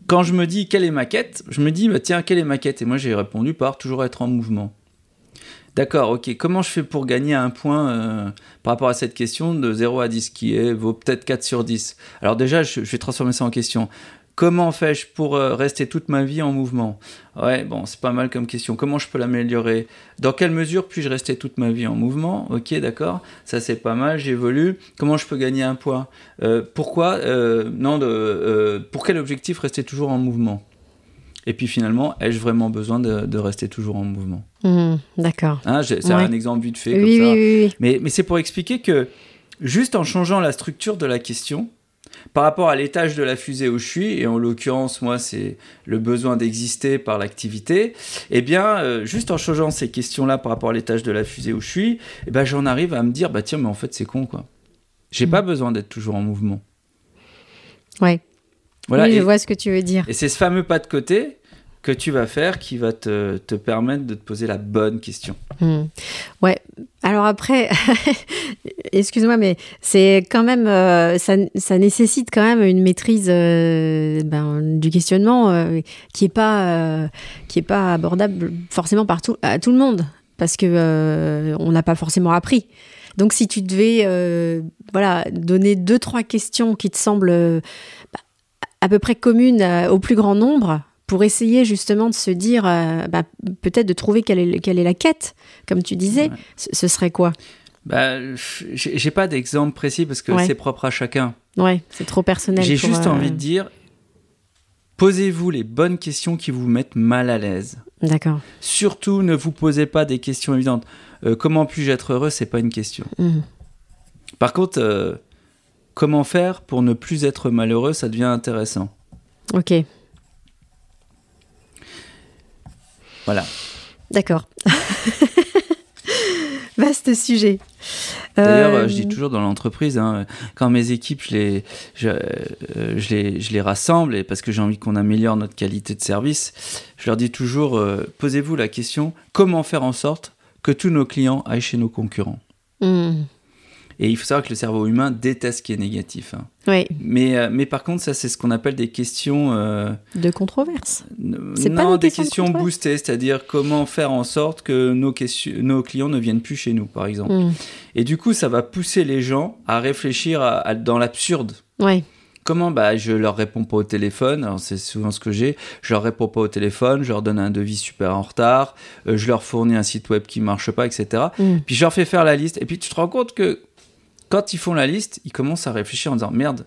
Quand je me dis quelle est ma quête, je me dis bah, tiens, quelle est ma quête? Et moi j'ai répondu par toujours être en mouvement. D'accord, ok. Comment je fais pour gagner un point euh, par rapport à cette question de 0 à 10 qui est, vaut peut-être 4 sur 10 Alors déjà, je vais transformer ça en question. Comment fais-je pour euh, rester toute ma vie en mouvement? Ouais, bon, c'est pas mal comme question. Comment je peux l'améliorer? Dans quelle mesure puis-je rester toute ma vie en mouvement? Ok, d'accord, ça c'est pas mal, j'évolue. Comment je peux gagner un poids? Euh, Pourquoi euh, Non, de, pour quel objectif rester toujours en mouvement? Et puis finalement, ai-je vraiment besoin de, rester toujours en mouvement? Mmh, D'accord. Hein, c'est un exemple vite fait oui, comme ça. Oui, oui, mais, mais c'est pour expliquer que juste en changeant la structure de la question, par rapport à l'étage de la fusée où je suis, et en l'occurrence, moi, c'est le besoin d'exister par l'activité, eh bien, euh, juste en changeant ces questions-là par rapport à l'étage de la fusée où je suis, eh ben, j'en arrive à me dire, bah tiens, mais en fait, c'est con, quoi. J'ai pas mm. besoin d'être toujours en mouvement. Ouais. Voilà, oui, je vois ce que tu veux dire. Et c'est ce fameux pas de côté que tu vas faire qui va te, te permettre de te poser la bonne question. Hmm. Ouais. Alors après, excuse-moi, mais c'est quand même, euh, ça, ça, nécessite quand même une maîtrise euh, ben, du questionnement euh, qui est pas, qui pas abordable forcément par tout, à tout le monde, parce que on n'a pas forcément appris. Donc si tu devais, voilà, donner deux trois questions qui te semblent bah, à peu près communes au plus grand nombre, pour essayer justement de se dire, euh, bah, peut-être de trouver quelle est, quelle est la quête, comme tu disais, ce, serait quoi? Bah, J'ai pas d'exemple précis parce que c'est propre à chacun. Ouais, c'est trop personnel. J'ai juste envie de euh, dire, posez-vous les bonnes questions qui vous mettent mal à l'aise. D'accord. Surtout, ne vous posez pas des questions évidentes. Euh, comment puis-je être heureux C'est pas une question. Mmh. Par contre, comment faire pour ne plus être malheureux Ça devient intéressant. Ok. Voilà. D'accord. Vaste sujet. D'ailleurs, euh, je dis toujours dans l'entreprise, hein, quand mes équipes, je les, je, euh, les, je les rassemble, et parce que j'ai envie qu'on améliore notre qualité de service, je leur dis toujours, euh, posez-vous la question, comment faire en sorte que tous nos clients aillent chez nos concurrents? Hmm. Et il faut savoir que le cerveau humain déteste ce qui est négatif. Hein. Oui. Mais, euh, mais par contre, ça, c'est ce qu'on appelle des questions. Euh, de controverse. C'est pas des questions boostées, c'est-à-dire comment faire en sorte que nos, nos clients ne viennent plus chez nous, par exemple. Hmm. Et du coup, ça va pousser les gens à réfléchir dans l'absurde. Oui. Comment bah, Je leur réponds pas au téléphone, c'est souvent ce que j'ai. Je leur réponds pas au téléphone, je leur donne un devis super en retard, euh, je leur fournis un site web qui marche pas, etc. Hmm. Puis je leur fais faire la liste. Et puis tu te rends compte que quand ils font la liste, ils commencent à réfléchir en disant merde,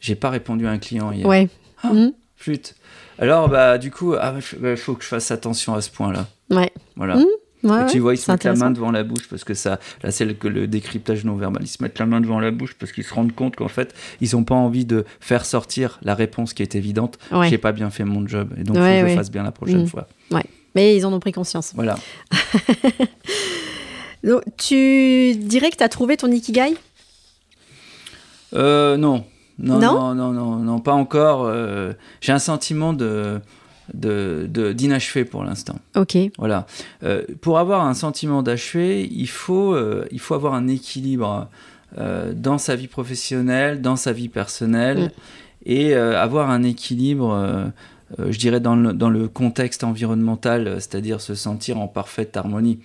j'ai pas répondu à un client hier. Ouais. Ah, mmh. Flûte. Alors, bah, du coup, il ah, bah, faut que je fasse attention à ce point-là. Ouais. Voilà. Mmh. tu vois, ils se mettent la main devant la bouche parce que ça, là, c'est le, le décryptage non verbal. Ils se mettent la main devant la bouche parce qu'ils se rendent compte qu'en fait, ils n'ont pas envie de faire sortir la réponse qui est évidente. Ouais. J'ai pas bien fait mon job et donc il faut que je fasse bien la prochaine mmh. fois. Ouais. Mais ils en ont pris conscience. Voilà. donc, tu dirais que tu as trouvé ton ikigai? Euh, non. Non, non. non. non, non, pas encore. Euh, j'ai un sentiment de d'inachevé pour l'instant. Ok. Voilà. Euh, pour avoir un sentiment d'achevé, il faut, il faut avoir un équilibre dans sa vie professionnelle, dans sa vie personnelle, mm. et avoir un équilibre, je dirais, dans le, dans le contexte environnemental, c'est-à-dire se sentir en parfaite harmonie.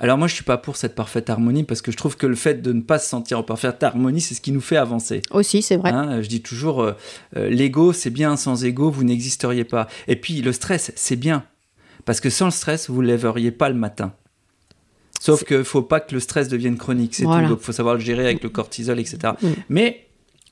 Alors moi, je suis pas pour cette parfaite harmonie parce que je trouve que le fait de ne pas se sentir en parfaite harmonie, c'est ce qui nous fait avancer. Aussi, c'est vrai. Hein, je dis toujours, euh, euh, l'ego, c'est bien, sans ego, vous n'existeriez pas. Et puis le stress, c'est bien parce que sans le stress, vous ne lèveriez pas le matin. Sauf qu'il ne faut pas que le stress devienne chronique, c'est tout. Donc il faut savoir le gérer avec le cortisol, etc. Mm. Mais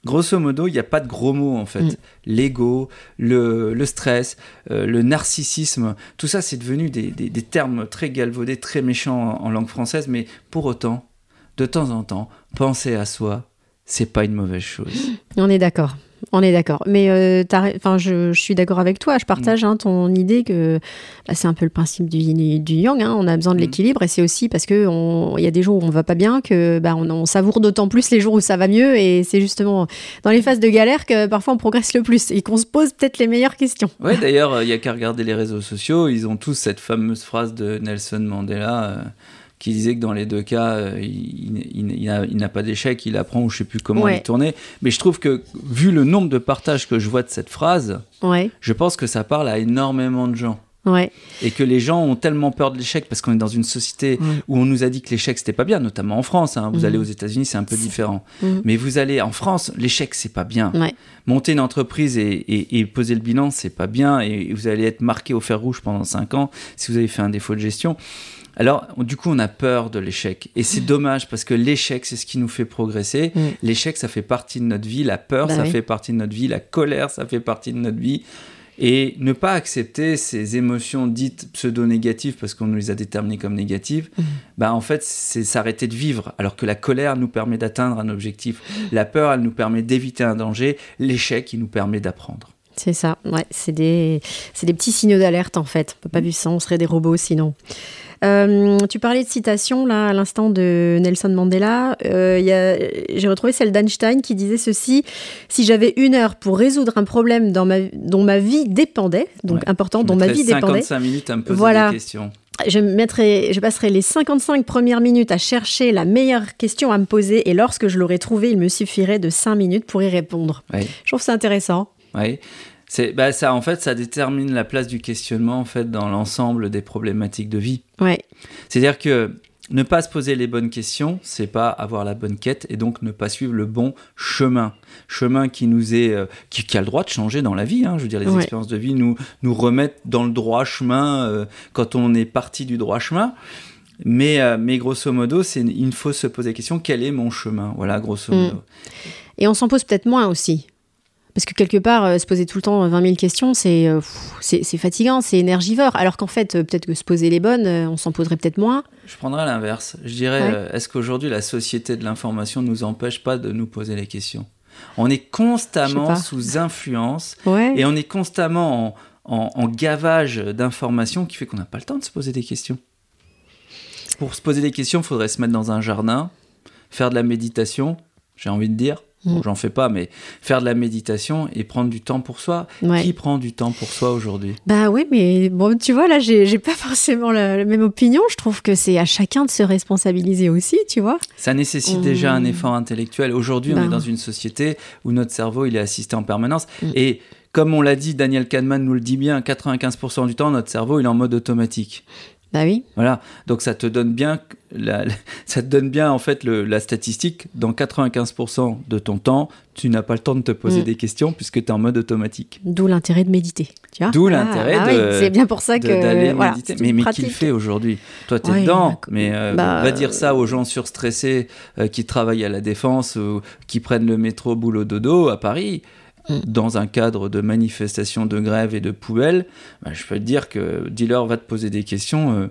Grosso modo, il n'y a pas de gros mots en fait. Mm. L'ego, le, stress, euh, le narcissisme, tout ça c'est devenu des, termes très galvaudés, très méchants en, langue française, mais pour autant, de temps en temps, penser à soi, c'est pas une mauvaise chose. On est d'accord. On est d'accord. Mais euh, enfin, je, suis d'accord avec toi. Je partage hein, ton idée que bah, c'est un peu le principe du yin du yang. Hein. On a besoin de mm. l'équilibre et c'est aussi parce qu'il y a des jours où on va pas bien que bah, on, savoure d'autant plus les jours où ça va mieux. Et c'est justement dans les phases de galère que parfois on progresse le plus et qu'on se pose peut-être les meilleures questions. Oui, d'ailleurs, il n'y a qu'à regarder les réseaux sociaux. Ils ont tous cette fameuse phrase de Nelson Mandela. Euh, qui disait que dans les deux cas, euh, il, n'a pas d'échec, il apprend ou je sais plus comment il tourner. Mais je trouve que, vu le nombre de partages que je vois de cette phrase, je pense que ça parle à énormément de gens. Ouais. Et que les gens ont tellement peur de l'échec parce qu'on est dans une société où on nous a dit que l'échec c'était pas bien, notamment en France. hein. Vous Mhm. allez aux États-Unis, c'est un peu différent. Mhm. Mais vous allez en France, l'échec c'est pas bien. Ouais. Monter une entreprise et, et- et poser le bilan, c'est pas bien. Et vous allez être marqué au fer rouge pendant 5 ans si vous avez fait un défaut de gestion. Alors, du coup, on a peur de l'échec. Et c'est dommage parce que l'échec, c'est ce qui nous fait progresser. Mm. L'échec, ça fait partie de notre vie. La peur, Bah ça oui. fait partie de notre vie. La colère, ça fait partie de notre vie. Et ne pas accepter ces émotions dites pseudo-négatives parce qu'on nous les a déterminées comme négatives, bah en fait, c'est s'arrêter de vivre. Alors que la colère nous permet d'atteindre un objectif. La peur, elle nous permet d'éviter un danger. L'échec, il nous permet d'apprendre. C'est ça, ouais, c'est des, des petits signaux d'alerte en fait. On peut pas vivre ça, on serait des robots sinon. Euh, tu parlais de citation là à l'instant de Nelson Mandela. Euh, J'ai retrouvé celle d'Einstein qui disait ceci Si j'avais une heure pour résoudre un problème dans ma, dont ma vie dépendait, donc Ouais. important, dont ma vie dépendait, 55 minutes à me poser Voilà. des questions. je, mettrais, je passerai les 55 premières minutes à chercher la meilleure question à me poser et lorsque je l'aurais trouvée, il me suffirait de 5 minutes pour y répondre. Je trouve ça intéressant. Ouais. C'est, bah, ça, en fait, ça détermine la place du questionnement en fait, dans l'ensemble des problématiques de vie. Ouais, C'est-à-dire que ne pas se poser les bonnes questions, c'est pas avoir la bonne quête et donc ne pas suivre le bon chemin. Chemin qui nous est, euh, qui, qui a le droit de changer dans la vie. hein. Je veux dire, les Ouais. expériences de vie nous, nous remettent dans le droit chemin euh, quand on est parti du droit chemin. Mais, euh, mais grosso modo, c'est, il faut se poser la question quel est mon chemin? Voilà, grosso Mm. modo. Et on s'en pose peut-être moins aussi. Parce que quelque part, euh, se poser tout le temps 20 000 questions, c'est euh, c'est fatigant, c'est énergivore. Alors qu'en fait, euh, peut-être que se poser les bonnes, euh, on s'en poserait peut-être moins. Je prendrais l'inverse. Je dirais, Ouais. euh, est-ce qu'aujourd'hui la société de l'information ne nous empêche pas de nous poser les questions? On est constamment sous influence Ouais. et on est constamment en, en- en gavage d'informations qui fait qu'on n'a pas le temps de se poser des questions. Pour se poser des questions, il faudrait se mettre dans un jardin, faire de la méditation, j'ai envie de dire. Bon, Mm. j'en fais pas, mais faire de la méditation et prendre du temps pour soi. Ouais. Qui prend du temps pour soi aujourd'hui? Bah oui, mais bon, tu vois, là, j'ai pas forcément la, la même opinion. Je trouve que c'est à chacun de se responsabiliser aussi, tu vois. Ça nécessite déjà un effort intellectuel. Aujourd'hui, on Ben. est dans une société où notre cerveau, il est assisté en permanence. Mm. Et comme on l'a dit, Daniel Kahneman nous le dit bien, 95% du temps, notre cerveau, il est en mode automatique. Bah oui. Voilà. Donc ça te donne bien, la, ça te donne bien en fait le- la statistique. Dans 95% de ton temps, tu n'as pas le temps de te poser Mm. des questions puisque tu es en mode automatique. D'où l'intérêt de méditer. Tu vois D'où Ah, l'intérêt ah de- oui, C'est bien pour ça que. D'aller voilà, méditer. Mais, mais qui le fait aujourd'hui? Toi, tu es Ouais, dedans. d'accord. Mais euh, Bah, va dire ça aux gens surstressés euh, qui travaillent à la défense ou qui prennent le métro boulot dodo à Paris. Mm. Dans un cadre de manifestation, de grève et de poubelle, bah, je peux te dire que dealer va te poser des questions. euh,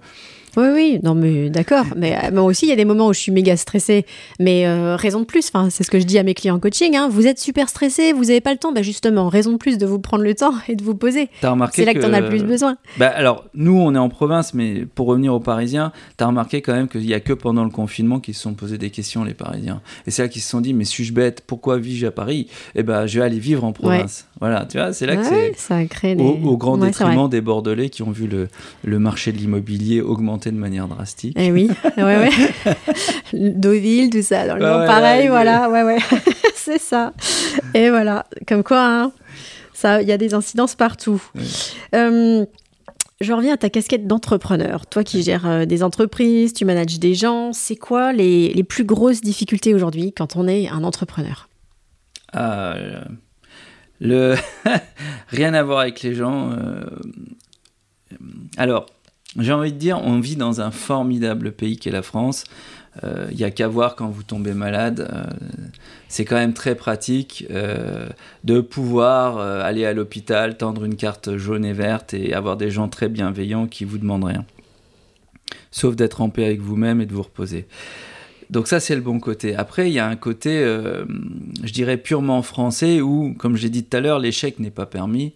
Oui, oui, non, mais d'accord. Mais euh, moi aussi, il y a des moments où je suis méga stressée. Mais euh, raison de plus, enfin, c'est ce que je dis à mes clients en coaching. hein. Vous êtes super stressé, vous n'avez pas le temps. Bah justement, raison de plus de vous prendre le temps et de vous poser. T'as remarqué C'est là que tu en as le plus besoin. Bah, alors, nous, on est en province, mais pour revenir aux Parisiens, t'as remarqué quand même qu'il n'y a que pendant le confinement qu'ils se sont posés des questions, les Parisiens. Et c'est là qu'ils se sont dit, mais suis-je bête? Pourquoi vis-je à Paris? Eh ben, je vais aller vivre en province. Voilà, tu vois, c'est là que c'est. ça crée des... Au, au grand Ouais, détriment des Bordelais qui ont vu le, le marché de l'immobilier augmenter de manière drastique. Eh oui, ouais, ouais. Deauville, tout ça, dans le ouais, pareil, ouais, voilà, ouais, ouais. c'est ça. Et voilà, comme quoi, hein, ça, il y a des incidences partout. Euh, je reviens à ta casquette d'entrepreneur. Toi qui gères euh, des entreprises, tu manages des gens, c'est quoi les, les plus grosses difficultés aujourd'hui quand on est un entrepreneur? Ah, euh, le rien à voir avec les gens. Alors, j'ai envie de dire, on vit dans un formidable pays qui est la France. Il n'y a qu'à voir quand vous tombez malade. euh, c'est quand même très pratique euh, de pouvoir euh, aller à l'hôpital, tendre une carte jaune et verte et avoir des gens très bienveillants qui vous demandent rien. Sauf d'être en paix avec vous-même et de vous reposer. Donc ça, c'est le bon côté. Après, il y a un côté, euh, je dirais, purement français où, comme j'ai dit tout à l'heure, l'échec n'est pas permis.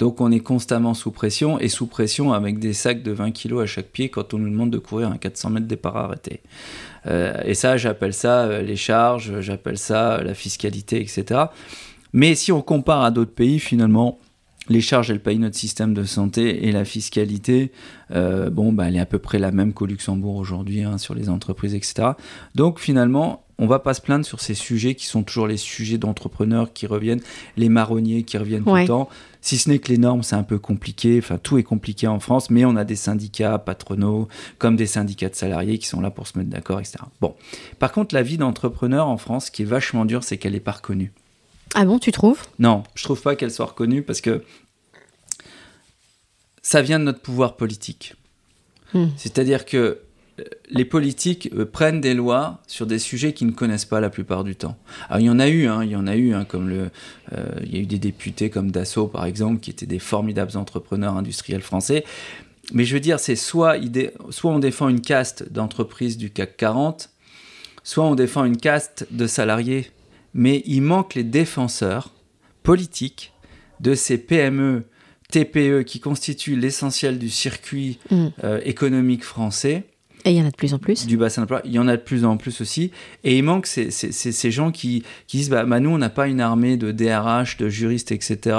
Donc on est constamment sous pression, et sous pression avec des sacs de 20 kilos à chaque pied quand on nous demande de courir un 400 mètres départ arrêté. Euh, et ça, j'appelle ça euh, les charges, j'appelle ça euh, la fiscalité, etc. Mais si on compare à d'autres pays, finalement, les charges, elles payent notre système de santé et la fiscalité, bon, bah, elle est à peu près la même qu'au Luxembourg aujourd'hui hein, sur les entreprises, etc. Donc finalement, on va pas se plaindre sur ces sujets qui sont toujours les sujets d'entrepreneurs qui reviennent, les marronniers qui reviennent tout le temps. Si ce n'est que les normes, c'est un peu compliqué. Enfin, tout est compliqué en France, mais on a des syndicats patronaux, comme des syndicats de salariés qui sont là pour se mettre d'accord, etc. Bon. Par contre, la vie d'entrepreneur en France, ce qui est vachement dur, c'est qu'elle n'est pas reconnue. Ah bon, tu trouves? Non, je trouve pas qu'elle soit reconnue parce que ça vient de notre pouvoir politique. Hmm. C'est-à-dire que les politiques euh, prennent des lois sur des sujets qu'ils ne connaissent pas la plupart du temps. Alors il y en a eu, hein, il y en a eu, hein, comme le, euh, il y a eu des députés comme Dassault par exemple, qui étaient des formidables entrepreneurs industriels français. Mais je veux dire, c'est soit, soit on défend une caste d'entreprises du CAC 40, soit on défend une caste de salariés. Mais il manque les défenseurs politiques de ces PME TPE qui constituent l'essentiel du circuit mm. euh, économique français. Et il y en a de plus en plus. Du bassin d'emploi, il y en a de plus en plus aussi. Et il manque ces, ces, ces gens qui, qui disent bah, bah nous, on n'a pas une armée de DRH, de juristes, etc.,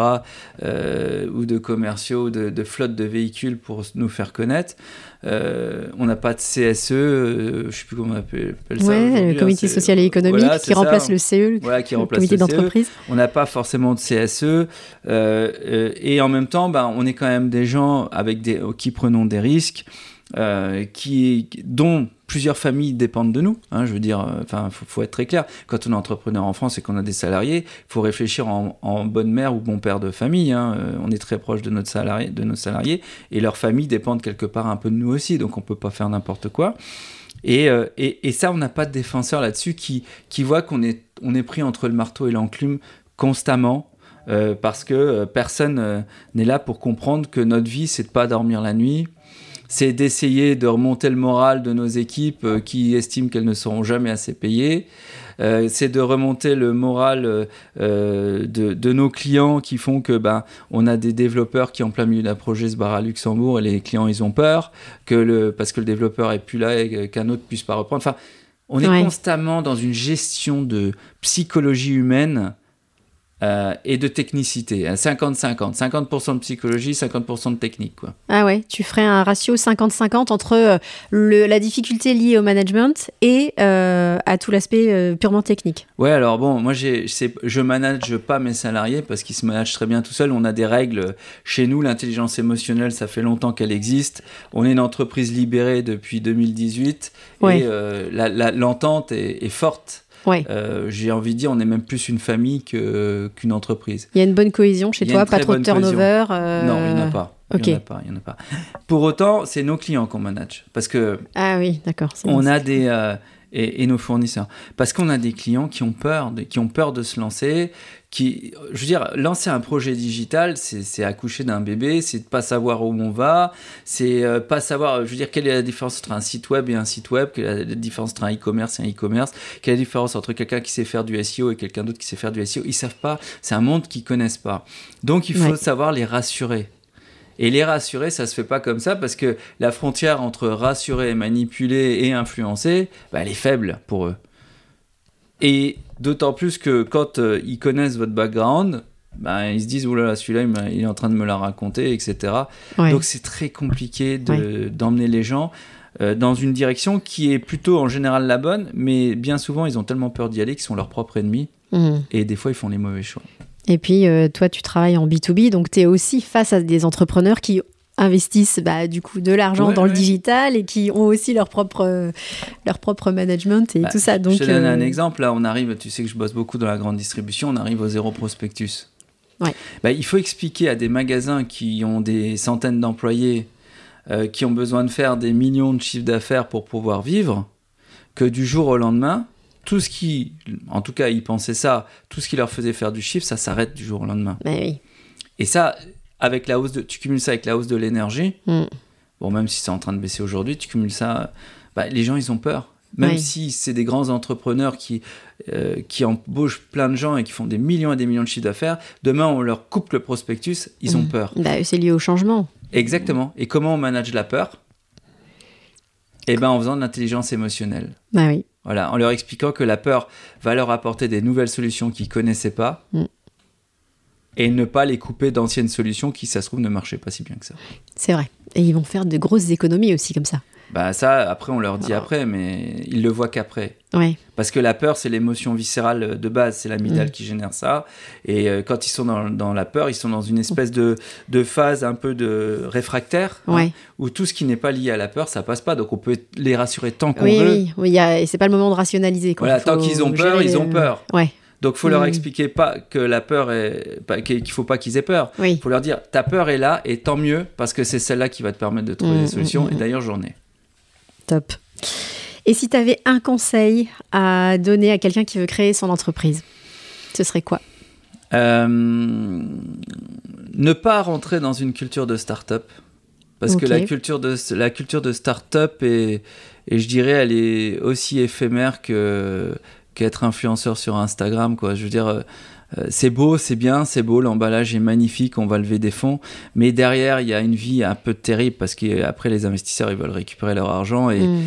euh, ou de commerciaux, de, de flottes de véhicules pour nous faire connaître. Euh, on n'a pas de CSE, je ne sais plus comment on appelle, ça. Ouais, le comité social et économique qui remplace le CE, voilà, qui le comité e. d'entreprise. On n'a pas forcément de CSE. Euh, euh, et en même temps, bah, on est quand même des gens avec des, qui prenons des risques. Euh, dont plusieurs familles dépendent de nous. Hein, je veux dire, euh, enfin, faut, être très clair. Quand on est entrepreneur en France et qu'on a des salariés, faut réfléchir en, bonne mère ou bon père de famille. Hein. Euh, on est très proche de, nos salariés et leurs familles dépendent quelque part un peu de nous aussi, donc on peut pas faire n'importe quoi. Et, ça, on n'a pas de défenseur là-dessus qui, qui voit qu'on est, on est pris entre le marteau et l'enclume constamment. parce que personne n'est là pour comprendre que notre vie, c'est de pas dormir la nuit, c'est d'essayer de remonter le moral de nos équipes euh, qui estiment qu'elles ne seront jamais assez payées. Euh, c'est de remonter le moral euh, de, nos clients qui font que ben, on a des développeurs qui en plein milieu d'un projet se barrent à Luxembourg et les clients ils ont peur que le, parce que le développeur est plus là et qu'un autre puisse pas reprendre. Enfin, on est constamment dans une gestion de psychologie humaine euh, et de technicité. 50-50. 50%, de psychologie, 50% de technique. Quoi. Ah ouais, tu ferais un ratio 50-50 entre euh, le, la difficulté liée au management et euh, à tout l'aspect purement technique. Ouais, alors bon, moi je manage pas mes salariés parce qu'ils se managent très bien tout seuls. On a des règles chez nous. L'intelligence émotionnelle, ça fait longtemps qu'elle existe. On est une entreprise libérée depuis 2018 et l'entente est, est forte. Euh, j'ai envie de dire, on est même plus une famille qu'une entreprise. Il y a une bonne cohésion chez toi, pas trop de turnover euh, Non, il n'y en a pas. Il n'y en, en, a pas. Pour autant, c'est nos clients qu'on manage. Parce que. Ah oui, d'accord. On a des. Euh, et, nos fournisseurs. Parce qu'on a des clients qui ont peur, de, qui ont peur de se lancer, qui, je veux dire, lancer un projet digital, c'est accoucher d'un bébé, c'est de pas savoir où on va, c'est euh, pas savoir, je veux dire, quelle est la différence entre un site web et un site web, quelle est la différence entre un e-commerce et un e-commerce, quelle est la différence entre quelqu'un qui sait faire du SEO et quelqu'un d'autre qui sait faire du SEO. Ils savent pas, c'est un monde qu'ils connaissent pas. Donc il faut savoir les rassurer. Et les rassurer, ça se fait pas comme ça parce que la frontière entre rassurer, manipuler et influencer, bah, elle est faible pour eux. Et d'autant plus que quand euh, ils connaissent votre background, bah, ils se disent oh là là, celui-là, il est en train de me la raconter, etc. Donc c'est très compliqué d'emmener les gens euh, dans une direction qui est plutôt en général la bonne, mais bien souvent ils ont tellement peur d'y aller qu'ils sont leurs propres ennemis. Mmh. Et des fois ils font les mauvais choix. Et puis, euh, toi, tu travailles en B2B, donc tu es aussi face à des entrepreneurs qui investissent bah, du coup de l'argent dans le digital et qui ont aussi leur propre, leur propre management et bah, tout ça. Donc, je te donne un euh, exemple. Là, on arrive, tu sais que je bosse beaucoup dans la grande distribution, on arrive au zéro prospectus. Ouais. Bah, il faut expliquer à des magasins qui ont des centaines d'employés, euh, qui ont besoin de faire des millions de chiffres d'affaires pour pouvoir vivre, que du jour au lendemain, tout ce qui, en tout cas, ils pensaient ça, tout ce qui leur faisait faire du chiffre, ça s'arrête du jour au lendemain. oui. Et ça, avec la hausse de, tu cumules ça avec la hausse de l'énergie. Mm. Bon, même si c'est en train de baisser aujourd'hui, tu cumules ça. Bah, les gens, ils ont peur. Même si c'est des grands entrepreneurs qui, euh, qui embauchent plein de gens et qui font des millions et des millions de chiffres d'affaires, demain on leur coupe le prospectus, ils ont mm. peur. Bah, c'est lié au changement. Exactement. Et comment on manage la peur? Eh ben en faisant de l'intelligence émotionnelle. Bah oui. Voilà, en leur expliquant que la peur va leur apporter des nouvelles solutions qu'ils connaissaient pas. Mm. Et ne pas les couper d'anciennes solutions qui, ça se trouve, ne marchaient pas si bien que ça. C'est vrai. Et ils vont faire de grosses économies aussi comme ça. Bah ça, après, on leur dit Ah. après, mais ils le voient qu'après. Parce que la peur, c'est l'émotion viscérale de base, c'est l'amygdale Mm. qui génère ça. Et euh, quand ils sont dans, dans la peur, ils sont dans une espèce de, de phase un peu de réfractaire, hein, où tout ce qui n'est pas lié à la peur, ça passe pas. Donc on peut les rassurer tant qu'on Oui, veut. oui, oui. et c'est pas le moment de rationaliser. Voilà, Il tant qu'ils ont peur, ils ont peur. Ouais. Donc faut leur Mm. expliquer pas que la peur est, qu'il faut pas qu'ils aient peur. Oui. Il faut leur dire ta peur est là et tant mieux parce que c'est celle-là qui va te permettre de trouver Mm, des solutions. mm. Et d'ailleurs j'en ai. Et si tu avais un conseil à donner à quelqu'un qui veut créer son entreprise, ce serait quoi? Euh, ne pas rentrer dans une culture de start-up. Parce que la culture de, la culture de start-up est, et je dirais, elle est aussi éphémère que, qu'être influenceur sur Instagram, quoi. Je veux dire, euh, c'est beau, c'est bien, c'est beau, l'emballage est magnifique, on va lever des fonds. Mais derrière, il y a une vie un peu terrible parce qu'après, les investisseurs, ils veulent récupérer leur argent et, Mm.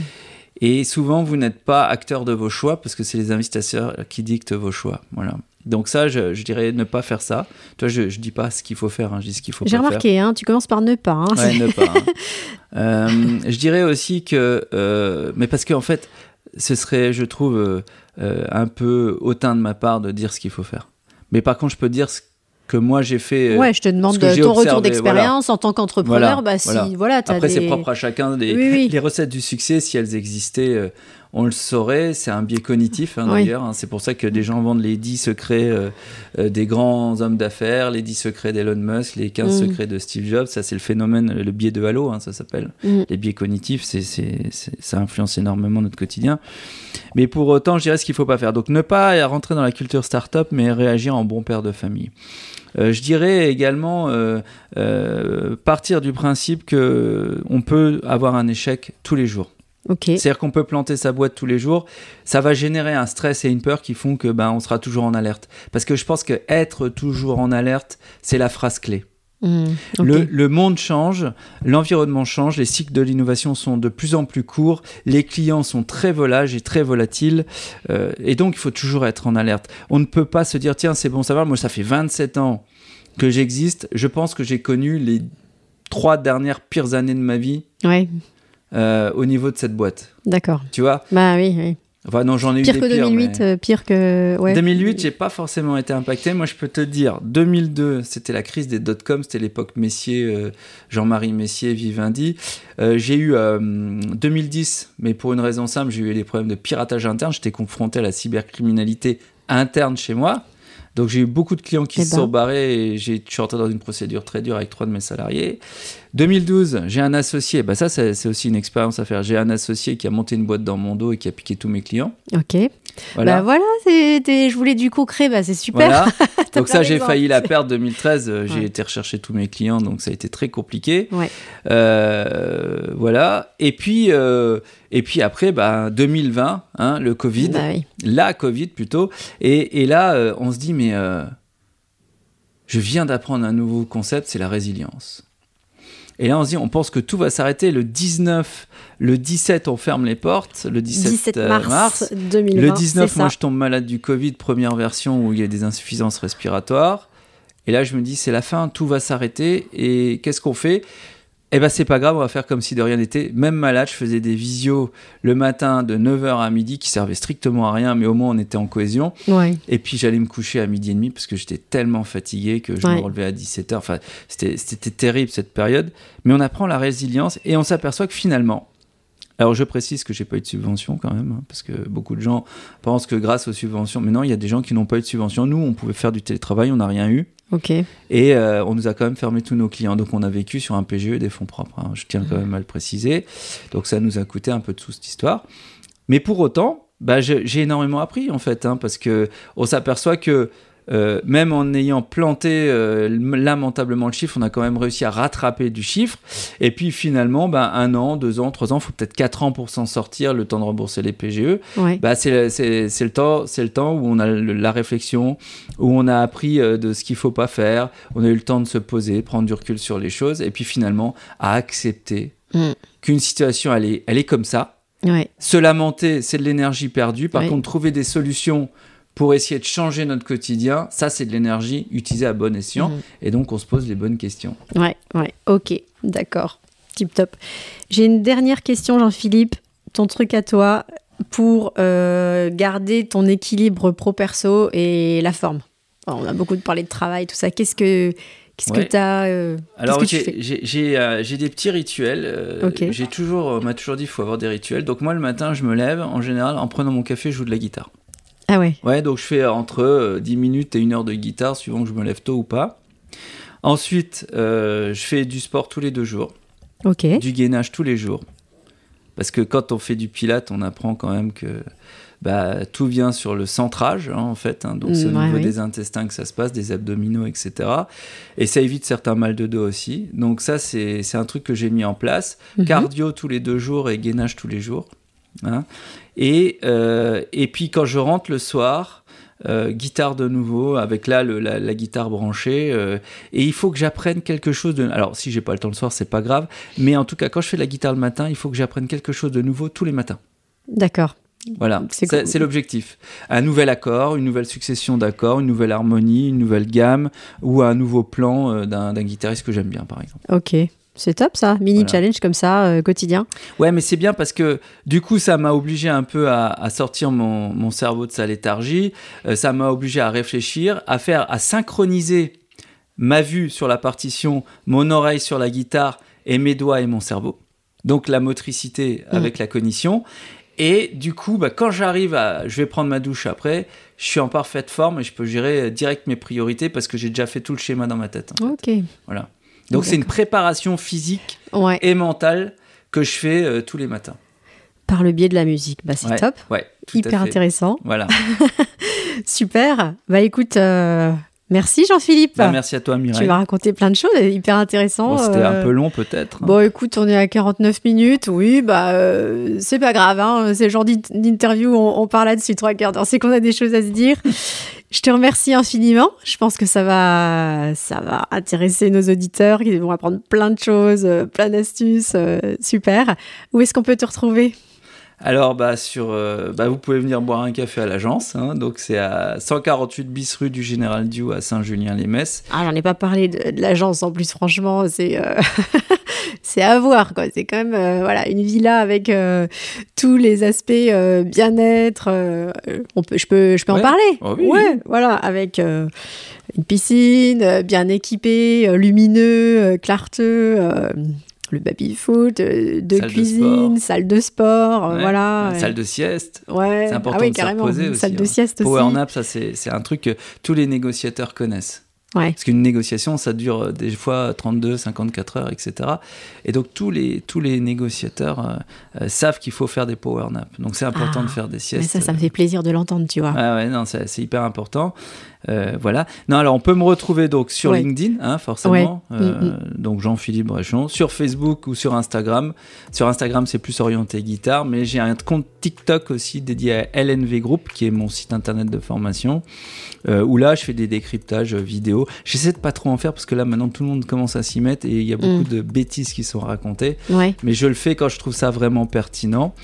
et souvent, vous n'êtes pas acteur de vos choix parce que c'est les investisseurs qui dictent vos choix. Voilà. Donc ça, je, je dirais ne pas faire ça. Toi, je, je dis pas ce qu'il faut faire, hein, je dis ce qu'il faut J'ai remarqué, hein, tu commences par ne pas. hein. faire. Ouais, ne pas. Euh, je dirais aussi que, euh, mais parce qu'en fait, ce serait, je trouve, euh, euh, un peu hautain de ma part de dire ce qu'il faut faire. Mais par contre, je peux dire ce que moi j'ai fait. euh, Ouais, je te demande de- ton retour d'expérience en tant qu'entrepreneur. Voilà, bah, si, voilà. voilà, t'as Après, des... c'est propre à chacun. Les, Oui, oui. les recettes du succès, si elles existaient, euh, on le saurait. C'est un biais cognitif, hein, Oui. d'ailleurs. hein. C'est pour ça que des gens vendent les 10 secrets euh, euh, des grands hommes d'affaires, les 10 secrets d'Elon Musk, les 15 Mm. secrets de Steve Jobs. Ça, c'est le phénomène, le biais de Halo, hein, ça s'appelle. Mm. Les biais cognitifs, c'est, ça influence énormément notre quotidien. Mais pour autant, je dirais ce qu'il faut pas faire. Donc, ne pas rentrer dans la culture startup, mais réagir en bon père de famille. Euh, je dirais également euh, euh, partir du principe que on peut avoir un échec tous les jours. C'est-à-dire qu'on peut planter sa boîte tous les jours. Ça va générer un stress et une peur qui font que ben on sera toujours en alerte. Parce que je pense que être toujours en alerte, c'est la phrase clé. Mm. Le, le monde change, l'environnement change, les cycles de l'innovation sont de plus en plus courts, les clients sont très volages et très volatiles, euh, et donc il faut toujours être en alerte. On ne peut pas se dire, tiens, c'est bon savoir, moi ça fait 27 ans que j'existe, je pense que j'ai connu les trois dernières pires années de ma vie Ouais, euh, au niveau de cette boîte. d'accord. Tu vois? Bah oui, oui. Enfin non, j'en ai Pire eu que des pires. 2008, mais- euh, pire que. Ouais. 2008, j'ai pas forcément été impacté. Moi, je peux te dire, 2002, c'était la crise des dot-com, c'était l'époque Messier, euh, Jean-Marie Messier, Vivendi. Euh, j'ai eu euh, 2010, mais pour une raison simple, j'ai eu des problèmes de piratage interne. J'étais confronté à la cybercriminalité interne chez moi. Donc j'ai eu beaucoup de clients qui Eh se ben. sont barrés et je suis rentré dans une procédure très dure avec trois de mes salariés. 2012, j'ai un associé, bah ça c'est aussi une expérience à faire. J'ai un associé qui a monté une boîte dans mon dos et qui a piqué tous mes clients. Ok. Voilà. Bah voilà, je voulais du concret, bah c'est super. Voilà. Donc ça, j'ai failli la perdre 2013. euh, J'ai Ouais. été rechercher tous mes clients, donc ça a été très compliqué. Ouais. Euh, voilà. Et puis, euh, et puis après, bah, 2020, hein, le Covid, Bah oui. la Covid plutôt. Et, et là, on se dit, mais euh, je viens d'apprendre un nouveau concept, c'est la résilience. Et là, on se dit, on pense que tout va s'arrêter le 19, le 17, on ferme les portes, le 17, 17 euh, mars, 2020. le 19, c'est moi, ça. je tombe malade du Covid, première version où il y a des insuffisances respiratoires. Et là, je me dis, c'est la fin, tout va s'arrêter. Et qu'est-ce qu'on fait? Eh ben, c'est pas grave, on va faire comme si de rien n'était. Même malade, je faisais des visios le matin de 9h à midi qui servaient strictement à rien, mais au moins on était en cohésion. Ouais. Et puis j'allais me coucher à midi et demi parce que j'étais tellement fatigué que je Ouais. me relevais à 17h. Enfin, c'était c'était terrible cette période. Mais on apprend la résilience et on s'aperçoit que finalement, alors je précise que j'ai pas eu de subvention quand même, hein, parce que beaucoup de gens pensent que grâce aux subventions, mais non, il y a des gens qui n'ont pas eu de subvention. Nous, on pouvait faire du télétravail, on n'a rien eu. Ok. Et euh, on nous a quand même fermé tous nos clients. Donc on a vécu sur un PGE et des fonds propres. hein. Je tiens quand même à le préciser. Donc ça nous a coûté un peu de sous cette histoire. Mais pour autant, bah, j'ai énormément appris en fait, hein, parce que on s'aperçoit que euh, même en ayant planté euh, lamentablement le chiffre, on a quand même réussi à rattraper du chiffre. Et puis finalement, bah, un an, deux ans, trois ans, il faut peut-être quatre ans pour s'en sortir, le temps de rembourser les PGE. Ouais. Bah, c'est le- temps- c'est le temps où on a le- la réflexion, où on a appris euh, de ce qu'il faut pas faire, on a eu le temps de se poser, prendre du recul sur les choses, et puis finalement à accepter Mm. qu'une situation, elle est, elle est comme ça. Ouais. Se lamenter, c'est de l'énergie perdue. Par contre, trouver des solutions pour essayer de changer notre quotidien, ça, c'est de l'énergie utilisée à bon escient. Mhm. Et donc, on se pose les bonnes questions. Ouais, ouais, ok, d'accord. Tip top. J'ai une dernière question, Jean-Philippe. Ton truc à toi pour euh, garder ton équilibre pro-perso et la forme. on a beaucoup parlé de travail, tout ça. Qu'est-ce que Qu'est-ce que tu as euh, Alors, euh, j'ai des petits rituels. J'ai toujours, on m'a toujours dit qu'il faut avoir des rituels. Donc, moi, le matin, je me lève. En général, en prenant mon café, je joue de la guitare. Ah ouais Ouais, donc je fais entre 10 minutes et une heure de guitare, suivant que je me lève tôt ou pas. Ensuite, je fais du sport tous les deux jours. Ok. Du gainage tous les jours. Parce que quand on fait du pilate, on apprend quand même que bah, tout vient sur le centrage, hein, en fait. Hein. donc, c'est au mm, niveau des intestins que ça se passe, des abdominaux, etc. Et ça évite certains mal de dos aussi. Donc, ça, c'est un truc que j'ai mis en place. Mhm. Cardio tous les deux jours et gainage tous les jours. Hein. Et, euh, et puis, quand je rentre le soir, euh, guitare de nouveau, avec là la, guitare branchée. Euh, et il faut que j'apprenne quelque chose de. Alors, si j'ai pas le temps le soir, c'est pas grave. Mais en tout cas, quand je fais la guitare le matin, il faut que j'apprenne quelque chose de nouveau tous les matins. D'accord. Voilà, c'est l'objectif. Un nouvel accord, une nouvelle succession d'accords, une nouvelle harmonie, une nouvelle gamme ou un nouveau plan euh, d'un guitariste que j'aime bien, par exemple. Ok. C'est top ça, mini challenge comme ça, euh, quotidien. Ouais, mais c'est bien parce que du coup, ça m'a obligé un peu à, sortir mon, cerveau de sa léthargie, euh, ça m'a obligé à réfléchir, à faire, à synchroniser ma vue sur la partition, mon oreille sur la guitare et mes doigts et mon cerveau. Donc la motricité mm. avec la cognition. Et du coup, bah, quand j'arrive à, je vais prendre ma douche après, je suis en parfaite forme et je peux gérer direct mes priorités parce que j'ai déjà fait tout le schéma dans ma tête. Ok. Voilà. Donc c'est une préparation physique et mentale que je fais euh, tous les matins. Par le biais de la musique, bah, c'est top. Ouais, Hyper intéressant. Voilà. Super. Bah écoute, euh, merci Jean-Philippe. Bah, merci à toi Mireille. Tu m'as raconté plein de choses, hyper intéressant. C'était un euh, peu long peut-être. Bon écoute, on est à 49 minutes. Oui, bah c'est pas grave. Hein. C'est le genre d'interview où on, on parle là-dessus trois quarts d'heure. C'est qu'on a des choses à se dire. Je te remercie infiniment. Je pense que ça va, ça va intéresser nos auditeurs qui vont apprendre plein de choses, euh, plein d'astuces. Euh, super. Où est-ce qu'on peut te retrouver? Alors, bah, sur, euh, bah, vous pouvez venir boire un café à l'agence. Hein. donc, c'est à 148 bis rue du Général Diou à Saint-Julien-les-Messes. Ah, j'en ai pas parlé de, l'agence en plus, franchement. C'est. c'est à voir quoi. C'est quand même euh, voilà une villa avec euh, tous les aspects euh, bien-être. on peut, je peux, je peux en parler. Oh ouais, voilà, avec une piscine bien équipée, lumineux, clarteux le baby foot, de cuisine, salle de sport, voilà. Salle de sieste. Ouais. C'est important ah de se reposer aussi. Salle de hein. sieste aussi. Power nap, ça c'est un truc que tous les négociateurs connaissent. Parce qu'une négociation, ça dure euh, des fois 32, 54 heures, etc. Et donc tous les, tous les négociateurs euh, euh, savent qu'il faut faire des power naps. Donc c'est important de ah. faire des siestes. Mais ça, ça me fait plaisir de l'entendre, tu vois. Ah ouais, non, c'est hyper important. Euh, voilà. Non, alors on peut me retrouver donc sur LinkedIn, hein, forcément. Euh, mm, mm. Donc Jean-Philippe Bréchon. Sur Facebook ou sur Instagram. Sur Instagram, c'est plus orienté guitare, mais j'ai un compte TikTok aussi dédié à LNV Group, qui est mon site internet de formation, euh, où là, je fais des décryptages vidéo. J'essaie de pas trop en faire parce que là, maintenant, tout le monde commence à s'y mettre et il y a beaucoup mm. de bêtises qui sont racontées. Mais je le fais quand je trouve ça vraiment pertinent.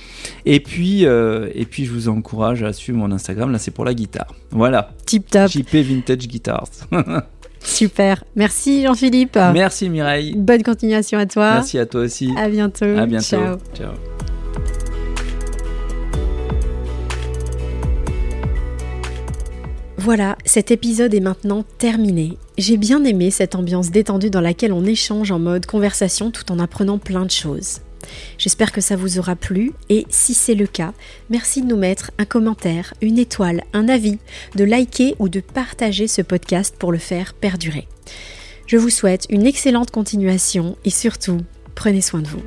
Et puis, et puis, je vous encourage à suivre mon Instagram. Là, c'est pour la guitare. Voilà. Tip top. Vintage Guitars. Super. Merci Jean-Philippe. Merci Mireille. Bonne continuation à toi. Merci à toi aussi. À bientôt. À bientôt. Ciao. Ciao. Voilà, cet épisode est maintenant terminé. J'ai bien aimé cette ambiance détendue dans laquelle on échange en mode conversation tout en apprenant plein de choses. J'espère que ça vous aura plu et si c'est le cas, merci de nous mettre un commentaire, une étoile, un avis, de liker ou de partager ce podcast pour le faire perdurer. Je vous souhaite une excellente continuation et surtout, prenez soin de vous.